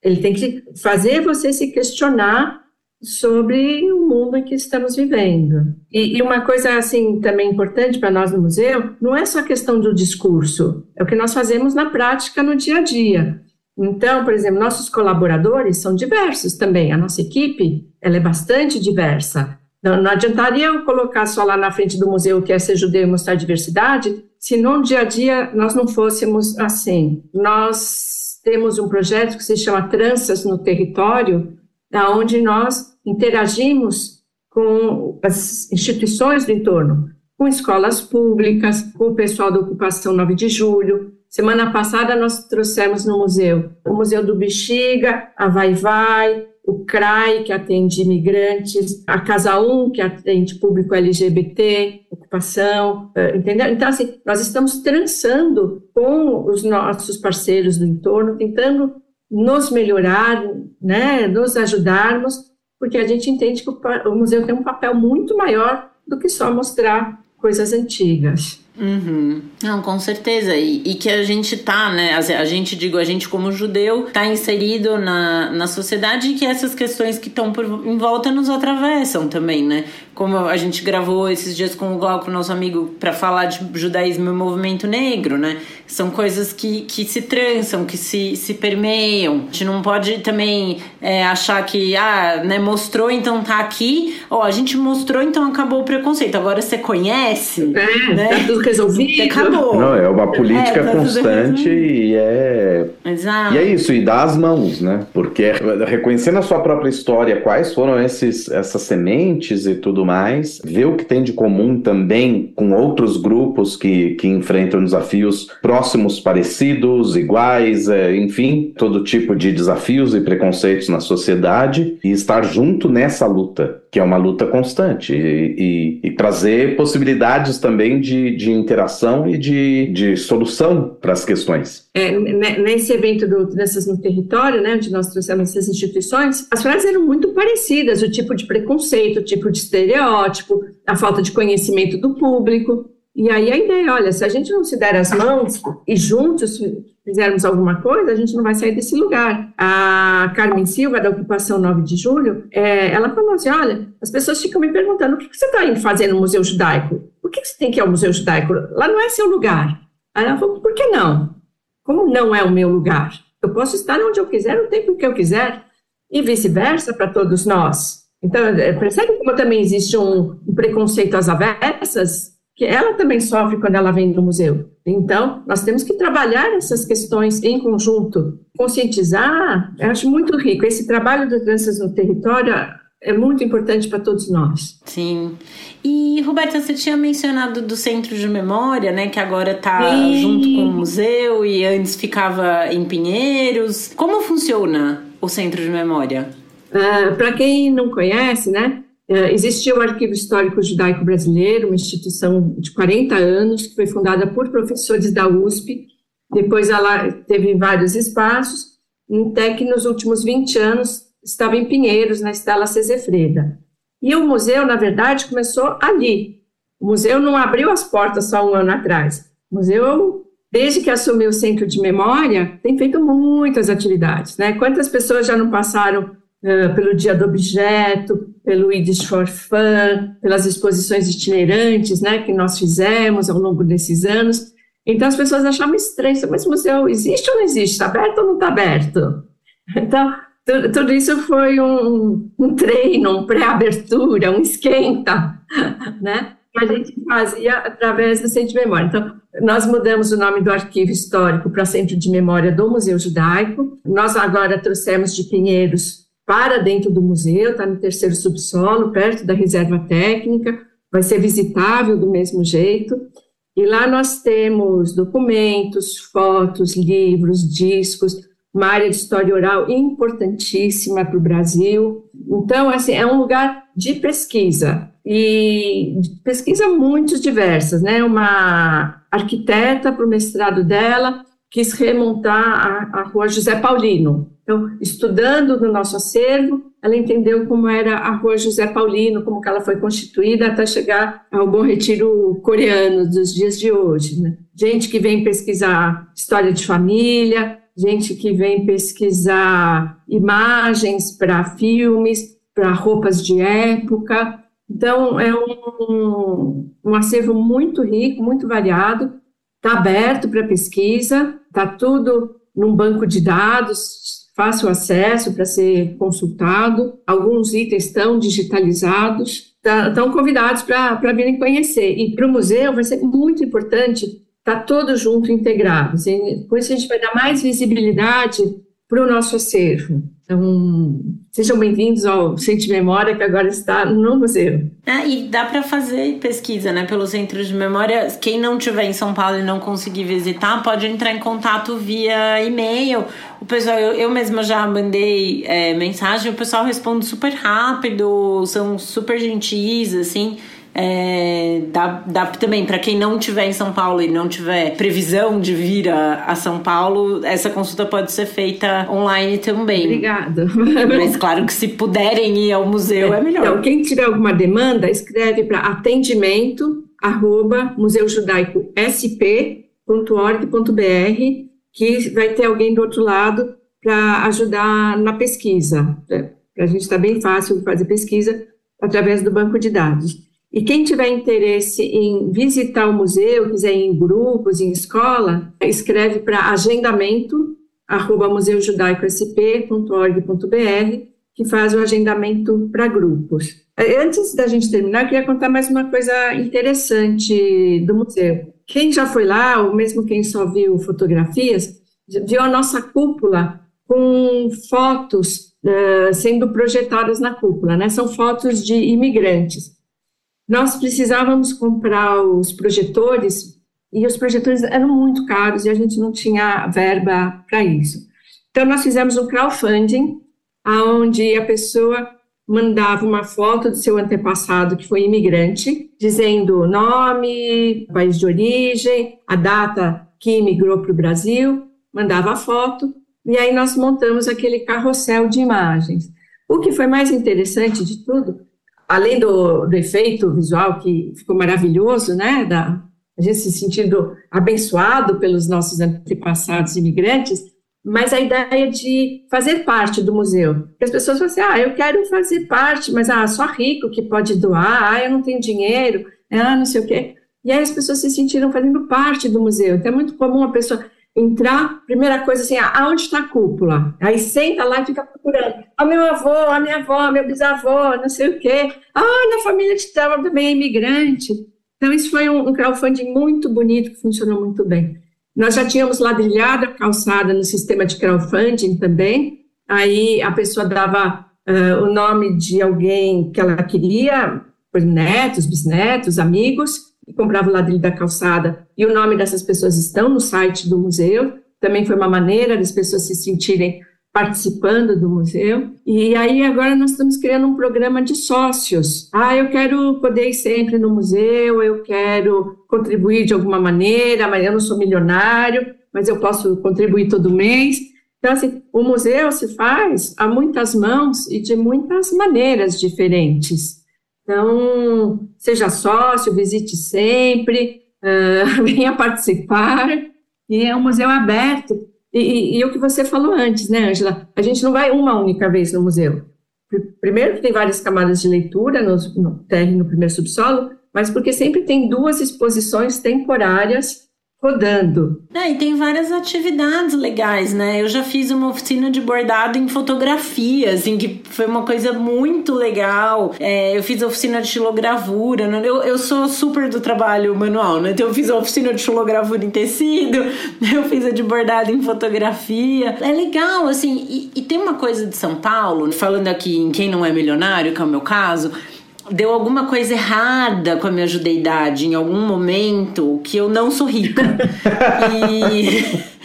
Ele tem que fazer você se questionar sobre o mundo em que estamos vivendo. E, e uma coisa assim também importante para nós no museu não é só a questão do discurso, é o que nós fazemos na prática no dia a dia. Então, por exemplo, nossos colaboradores são diversos também. A nossa equipe ela é bastante diversa. Não, não adiantaria eu colocar só lá na frente do museu que é ser judeu e mostrar diversidade, se no dia a dia nós não fôssemos assim. Nós temos um projeto que se chama Tranças no Território, onde nós interagimos com as instituições do entorno, com escolas públicas, com o pessoal da ocupação 9 de julho. Semana passada nós trouxemos no museu o Museu do Bexiga, a Vai Vai, o CRAI, que atende imigrantes, a Casa 1, que atende público LGBT, ocupação, eh, entendeu? Então, assim, nós estamos trançando com os nossos parceiros do entorno, tentando nos melhorar, né, nos ajudarmos, porque a gente entende que o, museu tem um papel muito maior do que só mostrar coisas antigas. Uhum. Não, com certeza. E, e, que a gente tá, né? A, gente, digo, a gente como judeu, tá inserido na, na sociedade e que essas questões que estão em volta nos atravessam também, né? Como a gente gravou esses dias com o Glauco, nosso amigo, para falar de judaísmo e movimento negro, né? São coisas que, que se trançam, que se, se permeiam. A gente não pode também é, achar que, ah, né, mostrou, então tá aqui. Ó, a gente mostrou, então acabou o preconceito. Agora você conhece, é, né? Tá tudo resolvido. Acabou. Não, é uma política é, tá constante e é. Exato. E é isso, e dá as mãos, né? Porque é reconhecendo a sua própria história, quais foram esses, essas sementes e tudo mais, ver o que tem de comum também com outros grupos que, que enfrentam desafios próximos, parecidos, iguais, é, enfim, todo tipo de desafios e preconceitos na sociedade e estar junto nessa luta, que é uma luta constante, e, e, e trazer possibilidades também de, de interação e de, de solução para as questões. É, nesse evento do Crianças no Território, né, onde nós trouxemos essas instituições, as frases eram muito parecidas, o tipo de preconceito, o tipo de estereótipo, a falta de conhecimento do público. E aí a ideia, olha, se a gente não se der as mãos e juntos fizermos alguma coisa, a gente não vai sair desse lugar. A Carmen Silva, da Ocupação 9 de Julho, é, ela falou assim, olha, as pessoas ficam me perguntando, o que você está indo fazer no Museu Judaico? Por que você tem que ir ao Museu Judaico? Lá não é seu lugar. Aí ela falou, por que não? Como não é o meu lugar? Eu posso estar onde eu quiser, no tempo que eu quiser, e vice-versa para todos nós. Então, é, percebe como também existe um, um preconceito às avessas, que ela também sofre quando ela vem no museu. Então, nós temos que trabalhar essas questões em conjunto, conscientizar, eu acho muito rico. Esse trabalho das crianças no território é muito importante para todos nós. Sim. E, Roberta, você tinha mencionado do Centro de Memória, né, que agora está junto com o museu e antes ficava em Pinheiros. Como funciona o Centro de Memória? Uh, ah, para quem não conhece, né, existia o Arquivo Histórico Judaico Brasileiro, uma instituição de 40 anos, que foi fundada por professores da USP. Depois ela teve vários espaços, até que nos últimos 20 anos estava em Pinheiros, na Estela Cezefreda. E o museu, na verdade, começou ali. O museu não abriu as portas só um ano atrás. O museu, desde que assumiu o Centro de Memória, tem feito muitas atividades. Né? Quantas pessoas já não passaram uh, pelo Dia do Objeto, pelo Yiddish for Fun, pelas exposições itinerantes né, que nós fizemos ao longo desses anos. Então, as pessoas achavam estranho, mas o museu existe ou não existe? Está aberto ou não está aberto? Então, tudo, tudo isso foi um, um treino, um pré-abertura, um esquenta, né? Que a gente fazia através do Centro de Memória. Então, nós mudamos o nome do arquivo histórico para Centro de Memória do Museu Judaico. Nós agora trouxemos de Pinheiros para dentro do museu, está no terceiro subsolo, perto da reserva técnica, vai ser visitável do mesmo jeito. E lá nós temos documentos, fotos, livros, discos, uma área de história oral importantíssima para o Brasil. Então, assim, é um lugar de pesquisa e pesquisa muito diversas, né? Uma arquiteta para o mestrado dela quis remontar a, a Rua José Paulino. Então, estudando no nosso acervo, ela entendeu como era a Rua José Paulino, como que ela foi constituída até chegar ao Bom Retiro coreano dos dias de hoje. Né? Gente que vem pesquisar história de família, gente que vem pesquisar imagens para filmes, para roupas de época. Então, é um, um acervo muito rico, muito variado, está aberto para pesquisa, está tudo num banco de dados, fácil acesso para ser consultado, alguns itens estão digitalizados, tá, estão convidados para virem conhecer. E para o museu vai ser muito importante está todo junto, integrado. Assim, com isso a gente vai dar mais visibilidade para o nosso acervo. Então, sejam bem-vindos ao Centro de Memória, que agora está no museu. Ah, e dá para fazer pesquisa né, pelo Centro de Memória. Quem não estiver em São Paulo e não conseguir visitar, pode entrar em contato via e-mail. O pessoal, eu, eu mesma já mandei é, mensagem, o pessoal responde super rápido, são super gentis, assim. É, dá, dá também, para quem não estiver em São Paulo e não tiver previsão de vir a, a, São Paulo, essa consulta pode ser feita online também. Obrigada. Mas claro que se puderem ir ao museu é, é melhor. Então, quem tiver alguma demanda, escreve para atendimento arroba museujudaico.sp.org.br que vai ter alguém do outro lado para ajudar na pesquisa. Para a gente está bem fácil fazer pesquisa através do banco de dados. E quem tiver interesse em visitar o museu, quiser ir em grupos, em escola, escreve para agendamento arroba museujudaico.sp.org.br que faz o agendamento para grupos. Antes da gente terminar, eu queria contar mais uma coisa interessante do museu. Quem já foi lá, ou mesmo quem só viu fotografias, viu a nossa cúpula com fotos uh, sendo projetadas na cúpula, né? São fotos de imigrantes nós precisávamos comprar os projetores e os projetores eram muito caros e a gente não tinha verba para isso. Então nós fizemos um crowdfunding, aonde a pessoa mandava uma foto do seu antepassado que foi imigrante, dizendo nome, país de origem, a data que imigrou para o Brasil, mandava a foto e aí nós montamos aquele carrossel de imagens. O que foi mais interessante de tudo além do, do, efeito visual que ficou maravilhoso, né, da a gente se sentindo abençoado pelos nossos antepassados imigrantes, mas a ideia de fazer parte do museu. As pessoas falam assim, ah, eu quero fazer parte, mas ah, só rico que pode doar, ah, eu não tenho dinheiro, ah, não sei o quê. E aí as pessoas se sentiram fazendo parte do museu. Então é muito comum a pessoa entrar, primeira coisa assim, aonde está a cúpula? Aí senta lá e fica procurando. A meu avô, a minha avó, meu bisavô, não sei o quê. Ah, na família de Tava também é imigrante. Então, isso foi um, um crowdfunding muito bonito, que funcionou muito bem. Nós já tínhamos ladrilhado a calçada no sistema de crowdfunding também, aí a pessoa dava uh, o nome de alguém que ela queria, por netos, bisnetos, amigos, e comprava o ladrilho da calçada, e o nome dessas pessoas estão no site do museu, também foi uma maneira das pessoas se sentirem participando do museu. E aí agora nós estamos criando um programa de sócios. Ah, eu quero poder ir sempre no museu, eu quero contribuir de alguma maneira, mas eu não sou milionário, mas eu posso contribuir todo mês. Então, assim, o museu se faz a muitas mãos e de muitas maneiras diferentes. Então, seja sócio, visite sempre, uh, venha participar. E é um museu aberto e, e, e, o que você falou antes, né, Angela? A gente não vai uma única vez no museu. Primeiro, tem várias camadas de leitura no, no térreo, no primeiro subsolo, mas porque sempre tem duas exposições temporárias rodando. É, e tem várias atividades legais, né? Eu já fiz uma oficina de bordado em fotografia, assim, que foi uma coisa muito legal. É, eu fiz oficina de xilogravura, né? eu, eu sou super do trabalho manual, né? Então eu fiz a oficina de xilogravura em tecido, eu fiz a de bordado em fotografia. É legal, assim, e, e tem uma coisa de São Paulo, falando aqui em quem não é milionário, que é o meu caso, deu alguma coisa errada com a minha judeidade em algum momento que eu não sou rica. e.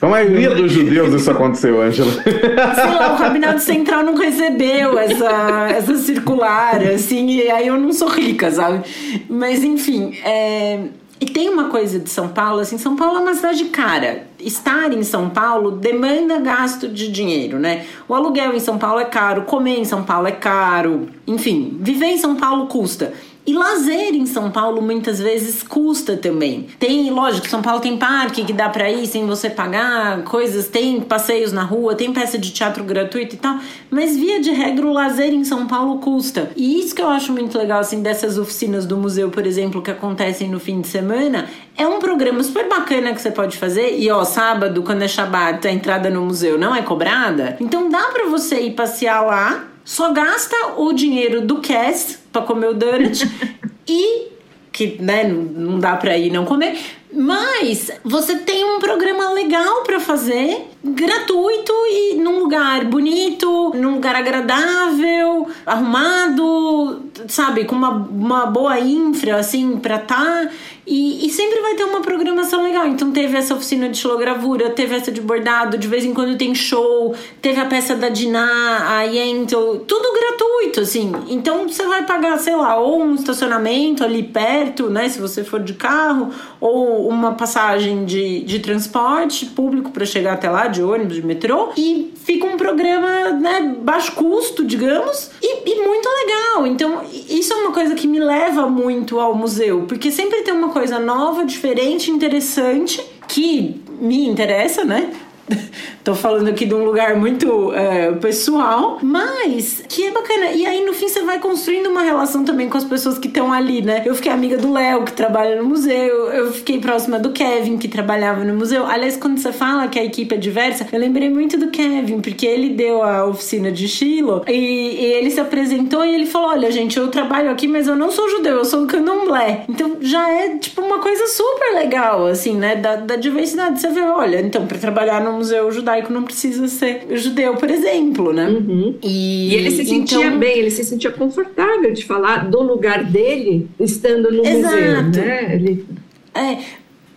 Com a maioria dos judeus isso aconteceu, Ângela. Sei lá, o Rabinado Central não recebeu essa, essa circular, assim, e aí eu não sou rica, sabe? Mas enfim, é, e tem uma coisa de São Paulo, assim, São Paulo é uma cidade cara. Estar em São Paulo demanda gasto de dinheiro, né? O aluguel em São Paulo é caro, comer em São Paulo é caro, enfim, viver em São Paulo custa. E lazer em São Paulo muitas vezes custa também. Tem, lógico, São Paulo tem parque que dá para ir sem você pagar, coisas, tem passeios na rua, tem peça de teatro gratuito e tal, mas via de regra o lazer em São Paulo custa. E isso que eu acho muito legal assim dessas oficinas do museu, por exemplo, que acontecem no fim de semana, é um programa super bacana que você pode fazer. E ó, sábado, quando é Shabbat, a entrada no museu não é cobrada. Então dá para você ir passear lá só gasta o dinheiro do Cass para comer o donut e que né, não dá para ir não comer, mas você tem um programa legal para fazer, gratuito e num lugar bonito, num lugar agradável, arrumado, sabe, com uma, uma boa infra assim para tá e, e, sempre vai ter uma programação legal. Então teve essa oficina de xilogravura, teve essa de bordado, de vez em quando tem show, teve a peça da Diná, a Yento, tudo gratuito, assim. Então você vai pagar, sei lá, ou um estacionamento ali perto, né, se você for de carro, ou uma passagem de, de transporte público para chegar até lá, de ônibus, de metrô, e fica um programa, né, baixo custo, digamos, e, e muito legal. Então isso é uma coisa que me leva muito ao museu, porque sempre tem uma coisa nova, diferente, interessante, que me interessa, né? Tô falando aqui de um lugar muito é, pessoal, mas que é bacana. E aí, no fim, você vai construindo uma relação também com as pessoas que estão ali, né? Eu fiquei amiga do Léo, que trabalha no museu. Eu fiquei próxima do Kevin, que trabalhava no museu. Aliás, quando você fala que a equipe é diversa, eu lembrei muito do Kevin, porque ele deu a oficina de Shiloh e, e ele se apresentou e ele falou: Olha, gente, eu trabalho aqui, mas eu não sou judeu, eu sou candomblé. Então já é, tipo, uma coisa super legal, assim, né? Da, da diversidade. Você vê, olha, então, para trabalhar no museu judaico não precisa ser judeu, por exemplo, né? Uhum. E, e, ele se sentia então... bem, ele se sentia confortável de falar do lugar dele estando no Exato. museu, né? Ele... É,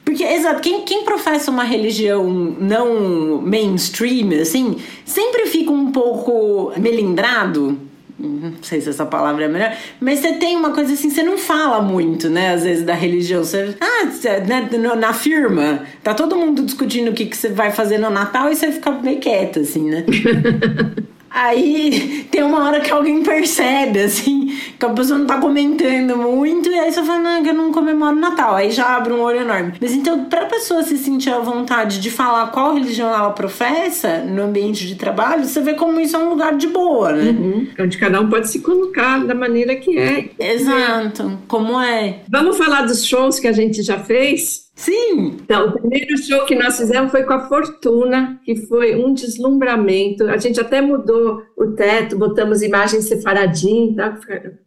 porque, exato, quem, quem professa uma religião não mainstream, assim, sempre fica um pouco melindrado não sei se essa palavra é melhor, mas você tem uma coisa assim, você não fala muito, né, às vezes da religião. Você, ah, você, né, na firma, tá todo mundo discutindo o que, que você vai fazer no Natal e você fica meio quieto, assim, né? Aí tem uma hora que alguém percebe, assim, que a pessoa não tá comentando muito, e aí você fala, não, que eu não comemoro Natal. Aí já abre um olho enorme. Mas então, pra pessoa se sentir à vontade de falar qual religião ela professa no ambiente de trabalho, você vê como isso é um lugar de boa, né? Uhum. Onde cada um pode se colocar da maneira que é. Exato, como é. Vamos falar dos shows que a gente já fez? Sim! Então, o primeiro show que nós fizemos foi com a Fortuna, que foi um deslumbramento. A gente até mudou o teto, botamos imagens separadim, tá?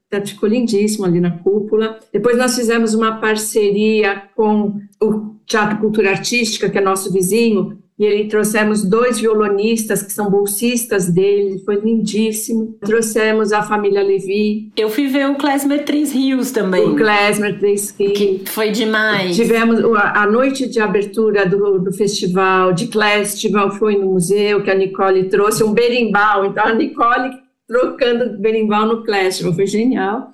Teto ficou lindíssimo ali na cúpula. Depois nós fizemos uma parceria com o Teatro Cultura Artística, que é nosso vizinho, e ele trouxemos dois violonistas que são bolsistas dele, foi lindíssimo. Trouxemos a família Levi. Eu fui ver o Klezmer Três Rios também. O Klezmer Três Rios. Que foi demais. Tivemos a, noite de abertura do, do festival, de Festival, foi no museu, que a Nicole trouxe um berimbau. Então, a Nicole trocando berimbau no Festival, foi genial.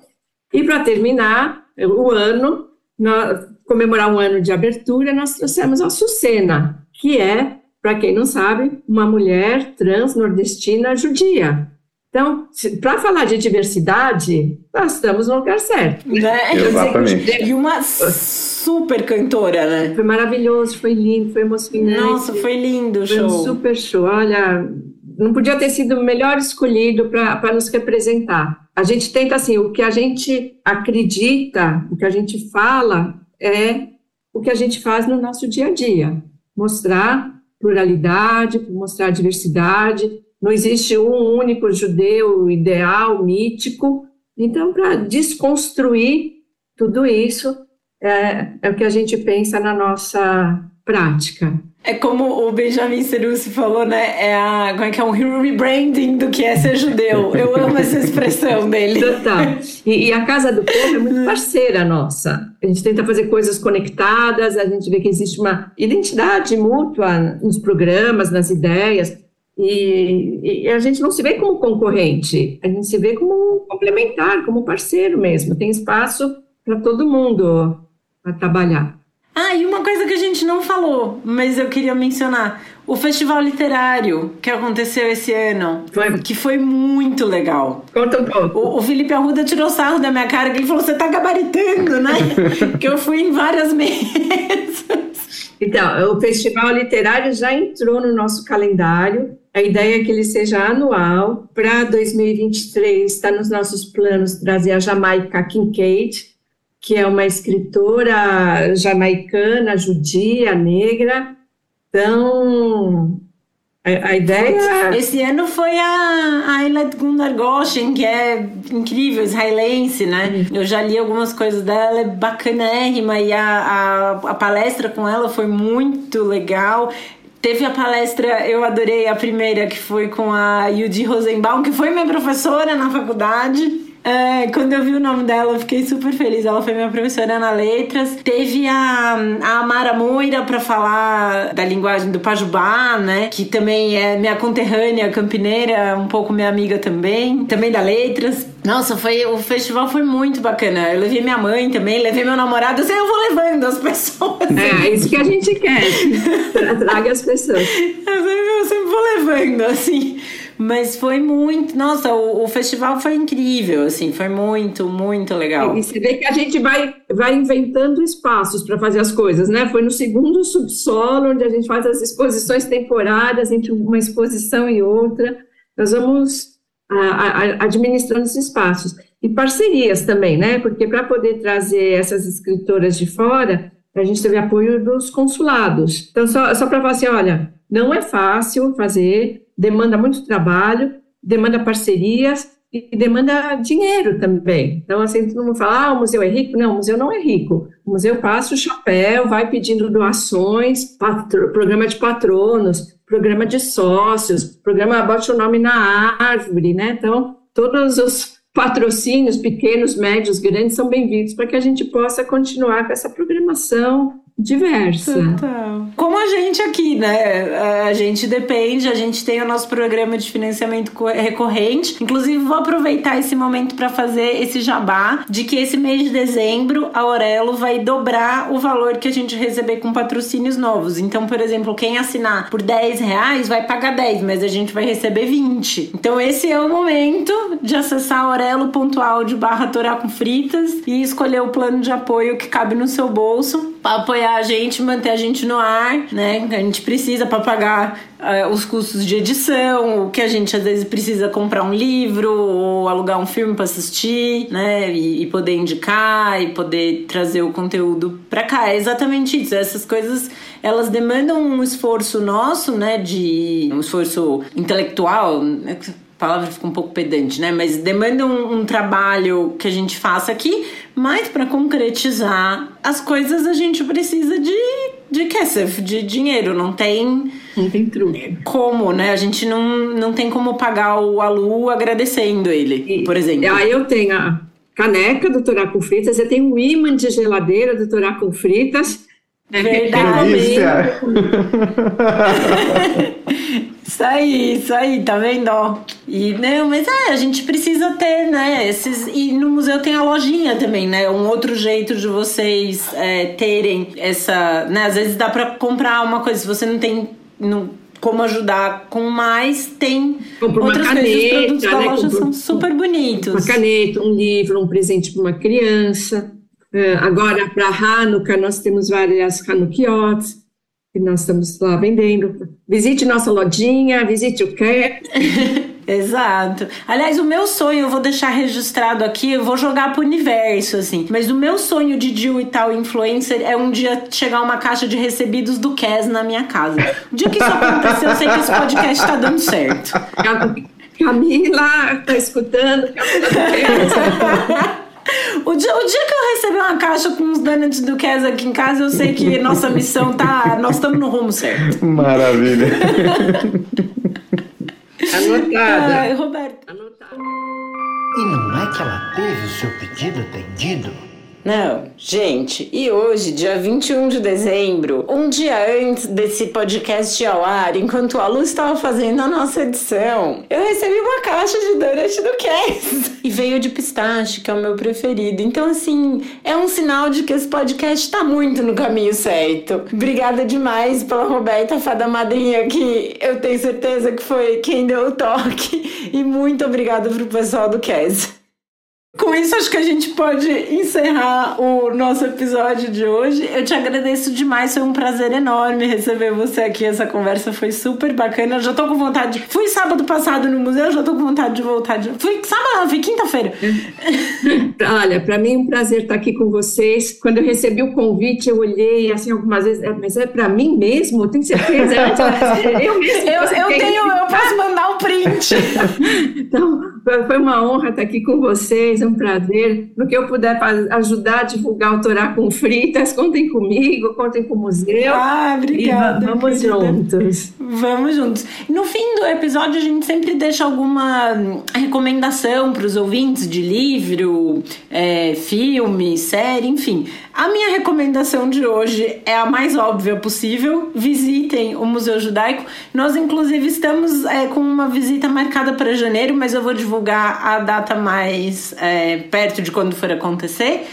E para terminar o ano, nós, comemorar um ano de abertura, nós trouxemos a Sucena, que é, para quem não sabe, uma mulher trans nordestina judia. Então, para falar de diversidade, nós estamos no lugar certo. Né? Exatamente. E uma super cantora, né? Foi maravilhoso, foi lindo, foi emocionante. Nossa, foi lindo o show. Foi um super show. Olha, não podia ter sido o melhor escolhido para nos representar. A gente tenta, assim, o que a gente acredita, o que a gente fala, é o que a gente faz no nosso dia a dia mostrar pluralidade, mostrar diversidade. Não existe um único judeu ideal, mítico. Então, para desconstruir tudo isso, é, é o que a gente pensa na nossa prática. É como o Benjamin Cerussi falou, né? É, a, como é, que é um rebranding do que é ser judeu. Eu amo essa expressão dele. Total. E, e, a Casa do Povo é muito parceira nossa. A gente tenta fazer coisas conectadas, a gente vê que existe uma identidade mútua nos programas, nas ideias. E, e a gente não se vê como concorrente, a gente se vê como complementar, como parceiro mesmo. Tem espaço para todo mundo a trabalhar. Ah, e uma coisa que a gente não falou, mas eu queria mencionar. O festival literário que aconteceu esse ano, foi. que foi muito legal. Conta um pouco. O, o Felipe Arruda tirou sarro da minha cara, que ele falou, você tá gabaritando, né? que eu fui em várias mesas. Então, o festival literário já entrou no nosso calendário. A ideia é que ele seja anual. Para 2023, está nos nossos planos trazer a Jamaica Kincaid, que é uma escritora jamaicana, judia, negra. Então, a, a ideia. Esse ano foi a Ayla Gundar Goshen, que é incrível, israelense, né? Eu já li algumas coisas dela, é bacanérrima, e a, a, a palestra com ela foi muito legal. Teve a palestra, eu adorei a primeira, que foi com a Yudi Rosenbaum, que foi minha professora na faculdade. É, quando eu vi o nome dela, eu fiquei super feliz. Ela foi minha professora na letras. Teve a, a Amara Moira para falar da linguagem do Pajubá, né? Que também é minha conterrânea campineira, um pouco minha amiga também. Também da letras. Nossa, foi, o festival foi muito bacana. Eu levei minha mãe também, levei meu namorado. Assim, eu vou levando as pessoas. É, é isso que a gente quer. Traga as pessoas. Eu sempre, eu sempre vou levando, assim. Mas foi muito. Nossa, o, o, festival foi incrível, assim, foi muito, muito legal. E você vê que a gente vai, vai inventando espaços para fazer as coisas, né? Foi no segundo subsolo, onde a gente faz as exposições temporárias entre uma exposição e outra. Nós vamos a, a, administrando esses espaços. E parcerias também, né? Porque para poder trazer essas escritoras de fora, a gente teve apoio dos consulados. Então, só, só para falar assim: olha, não é fácil fazer, demanda muito trabalho, demanda parcerias e demanda dinheiro também. Então, assim, todo mundo fala, ah, o museu é rico. Não, o museu não é rico. O museu passa o chapéu, vai pedindo doações, patro, programa de patronos, programa de sócios, programa bote o nome na árvore, né? Então, todos os patrocínios, pequenos, médios, grandes, são bem-vindos para que a gente possa continuar com essa programação diversa. Total. Como a gente aqui, né? A gente depende, a gente tem o nosso programa de financiamento recorrente. Inclusive, vou aproveitar esse momento para fazer esse jabá de que esse mês de dezembro a Aurelo vai dobrar o valor que a gente receber com patrocínios novos. Então, por exemplo, quem assinar por 10 reais vai pagar 10, mas a gente vai receber 20. Então, esse é o momento de acessar aurelo.audio barra com fritas e escolher o plano de apoio que cabe no seu bolso para apoiar a gente, manter a gente no ar, né? A gente precisa para pagar uh, os custos de edição, o que a gente às vezes precisa comprar um livro ou alugar um filme para assistir, né? E, e, poder indicar e poder trazer o conteúdo para cá. É exatamente isso. Essas coisas elas demandam um esforço nosso, né? De um esforço intelectual. Palavra fica um pouco pedante, né? Mas demanda um, um trabalho que a gente faça aqui, mas para concretizar as coisas a gente precisa de, de kesef, de dinheiro. Não tem. Não tem truque. Como, né? A gente não, não tem como pagar o alu agradecendo ele, e, por exemplo. Aí eu tenho a caneca do Torá com fritas, eu tenho um imã de geladeira do Torá com fritas. Verdade. Isso aí, isso aí, tá vendo? E, não, mas é, a gente precisa ter, né? Esses, e no museu tem a lojinha também, né? Um outro jeito de vocês é, terem essa. Né? Às vezes dá pra comprar uma coisa, se você não tem. Não, como ajudar com mais, tem Compra outras caneta, coisas, os produtos né? da loja Compra, são super bonitos. Uma caneta, um livro, um presente para uma criança. Uh, agora, para Hanukkah, nós temos várias Hanukkiots que nós estamos lá vendendo. Visite nossa lojinha, visite o que. Exato. Aliás, o meu sonho, eu vou deixar registrado aqui, eu vou jogar pro universo, assim. Mas o meu sonho de Jill e tal influencer é um dia chegar uma caixa de recebidos do Kes na minha casa. O dia que isso acontecer, eu sei que esse podcast tá dando certo. Camila, tá escutando? Camila, O dia, o dia que eu receber uma caixa com uns donuts do Kes aqui em casa, eu sei que nossa missão tá. Nós estamos no rumo certo. Maravilha. Anotada. Ai, Roberto. Anotada. E não é que ela teve o seu pedido atendido? Não, gente, e hoje, dia 21 de dezembro, um dia antes desse podcast ao ar, enquanto a Lu estava fazendo a nossa edição, eu recebi uma caixa de donut do Cass. E veio de pistache, que é o meu preferido. Então, assim, é um sinal de que esse podcast está muito no caminho certo. Obrigada demais pela Roberta, fada madrinha, que eu tenho certeza que foi quem deu o toque. E muito obrigada pro pessoal do Cass. Com isso, acho que a gente pode encerrar o nosso episódio de hoje. Eu te agradeço demais, foi um prazer enorme receber você aqui. Essa conversa foi super bacana. Eu já tô com vontade. De... Fui sábado passado no museu, já tô com vontade de voltar. De... Fui sábado, fui quinta-feira. Olha, para mim é um prazer estar aqui com vocês. Quando eu recebi o convite, eu olhei assim algumas vezes, é, mas é para mim mesmo? Tenho certeza? eu mesmo. Eu, eu tenho, eu posso mandar o um print. então, foi uma honra estar aqui com vocês um prazer. No que eu puder ajudar a divulgar o Torá com fritas, contem comigo, contem com o museu. Ah, obrigada. Vamos juntos. Vamos juntos. No fim do episódio, a gente sempre deixa alguma recomendação para os ouvintes de livro, é, filme, série, enfim. A minha recomendação de hoje é a mais óbvia possível. Visitem o Museu Judaico. Nós, inclusive, estamos é, com uma visita marcada para janeiro, mas eu vou divulgar a data mais é, perto de quando for acontecer.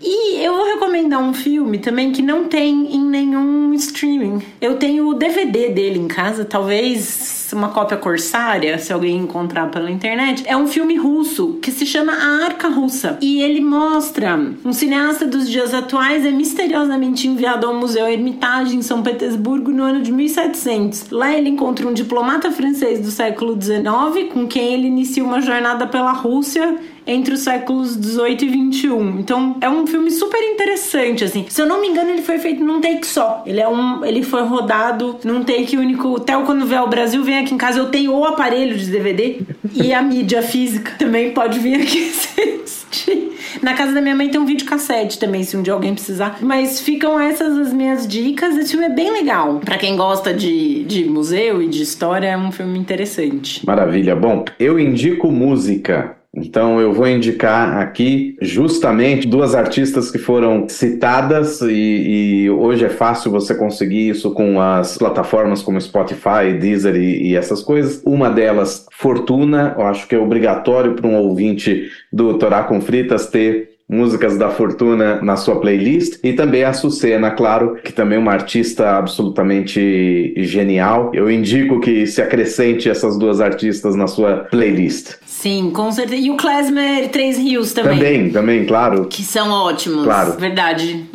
E eu vou recomendar um filme também que não tem em nenhum streaming. Eu tenho o DVD dele em casa, talvez uma cópia corsária, se alguém encontrar pela internet. É um filme russo que se chama A Arca Russa. E ele mostra um cineasta dos dias atuais é misteriosamente enviado ao Museu Hermitage em São Petersburgo no ano de 1700. Lá ele encontra um diplomata francês do século XIX com quem ele inicia uma jornada pela Rússia entre os séculos 18 e 21. Então é um filme super interessante, assim. Se eu não me engano, ele foi feito num take só. Ele é um. Ele foi rodado num take único. Até quando vier ao Brasil, vem aqui em casa. Eu tenho o aparelho de DVD e a mídia física também pode vir aqui assistir. Na casa da minha mãe tem um vídeo cassete também, se um dia alguém precisar. Mas ficam essas as minhas dicas. Esse filme é bem legal. para quem gosta de, de museu e de história, é um filme interessante. Maravilha. Bom, eu indico música. Então eu vou indicar aqui justamente duas artistas que foram citadas e, e, hoje é fácil você conseguir isso com as plataformas como Spotify, Deezer e, e essas coisas. Uma delas, Fortuna, eu acho que é obrigatório para um ouvinte do Torá com Fritas ter músicas da Fortuna na sua playlist. E também a Sucena, claro, que também é uma artista absolutamente genial. Eu indico que se acrescente essas duas artistas na sua playlist. Sim, com certeza. E o Klezmer Três Rios também. Também, também, claro. Que são ótimos. Claro. Verdade.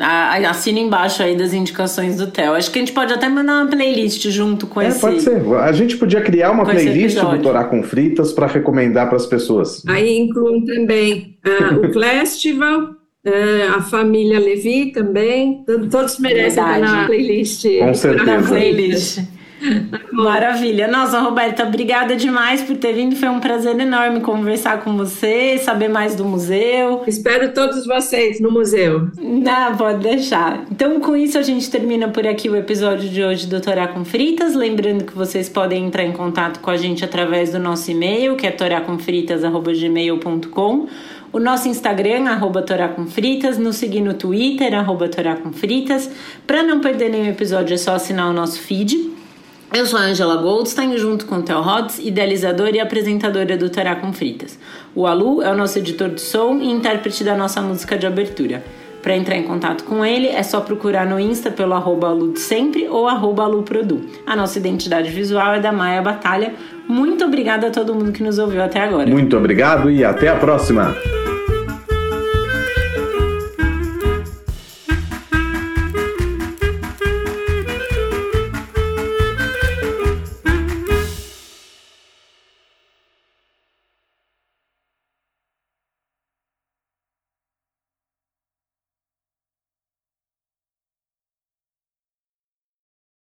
Assina embaixo aí das indicações do Theo. Acho que a gente pode até mandar uma playlist junto com é, esse. Pode ser. A gente podia criar uma playlist do Torá com Fritas para recomendar para as pessoas. Aí incluem também uh, o Festival. Uh, a família Levi também. Todos merecem estar na playlist. Com certeza. Na playlist. Maravilha. Nossa, Roberta, obrigada demais por ter vindo. Foi um prazer enorme conversar com você, saber mais do museu. Espero todos vocês no museu. Não, pode deixar. Então, com isso, a gente termina por aqui o episódio de hoje do Torá com Fritas. Lembrando que vocês podem entrar em contato com a gente através do nosso e-mail, que é toracomfritas.gmail.com o nosso Instagram, arroba Torá com Fritas, nos seguir no Twitter, arroba Torá com Fritas. Para não perder nenhum episódio, é só assinar o nosso feed. Eu sou a Angela Goldstein, junto com o Theo Rods, idealizadora e apresentadora do Terá com Fritas. O Alu é o nosso editor de som e intérprete da nossa música de abertura. Para entrar em contato com ele, é só procurar no Insta pelo arroba sempre ou arroba Aluprodu. A nossa identidade visual é da Maia Batalha. Muito obrigada a todo mundo que nos ouviu até agora. Muito obrigado e até a próxima!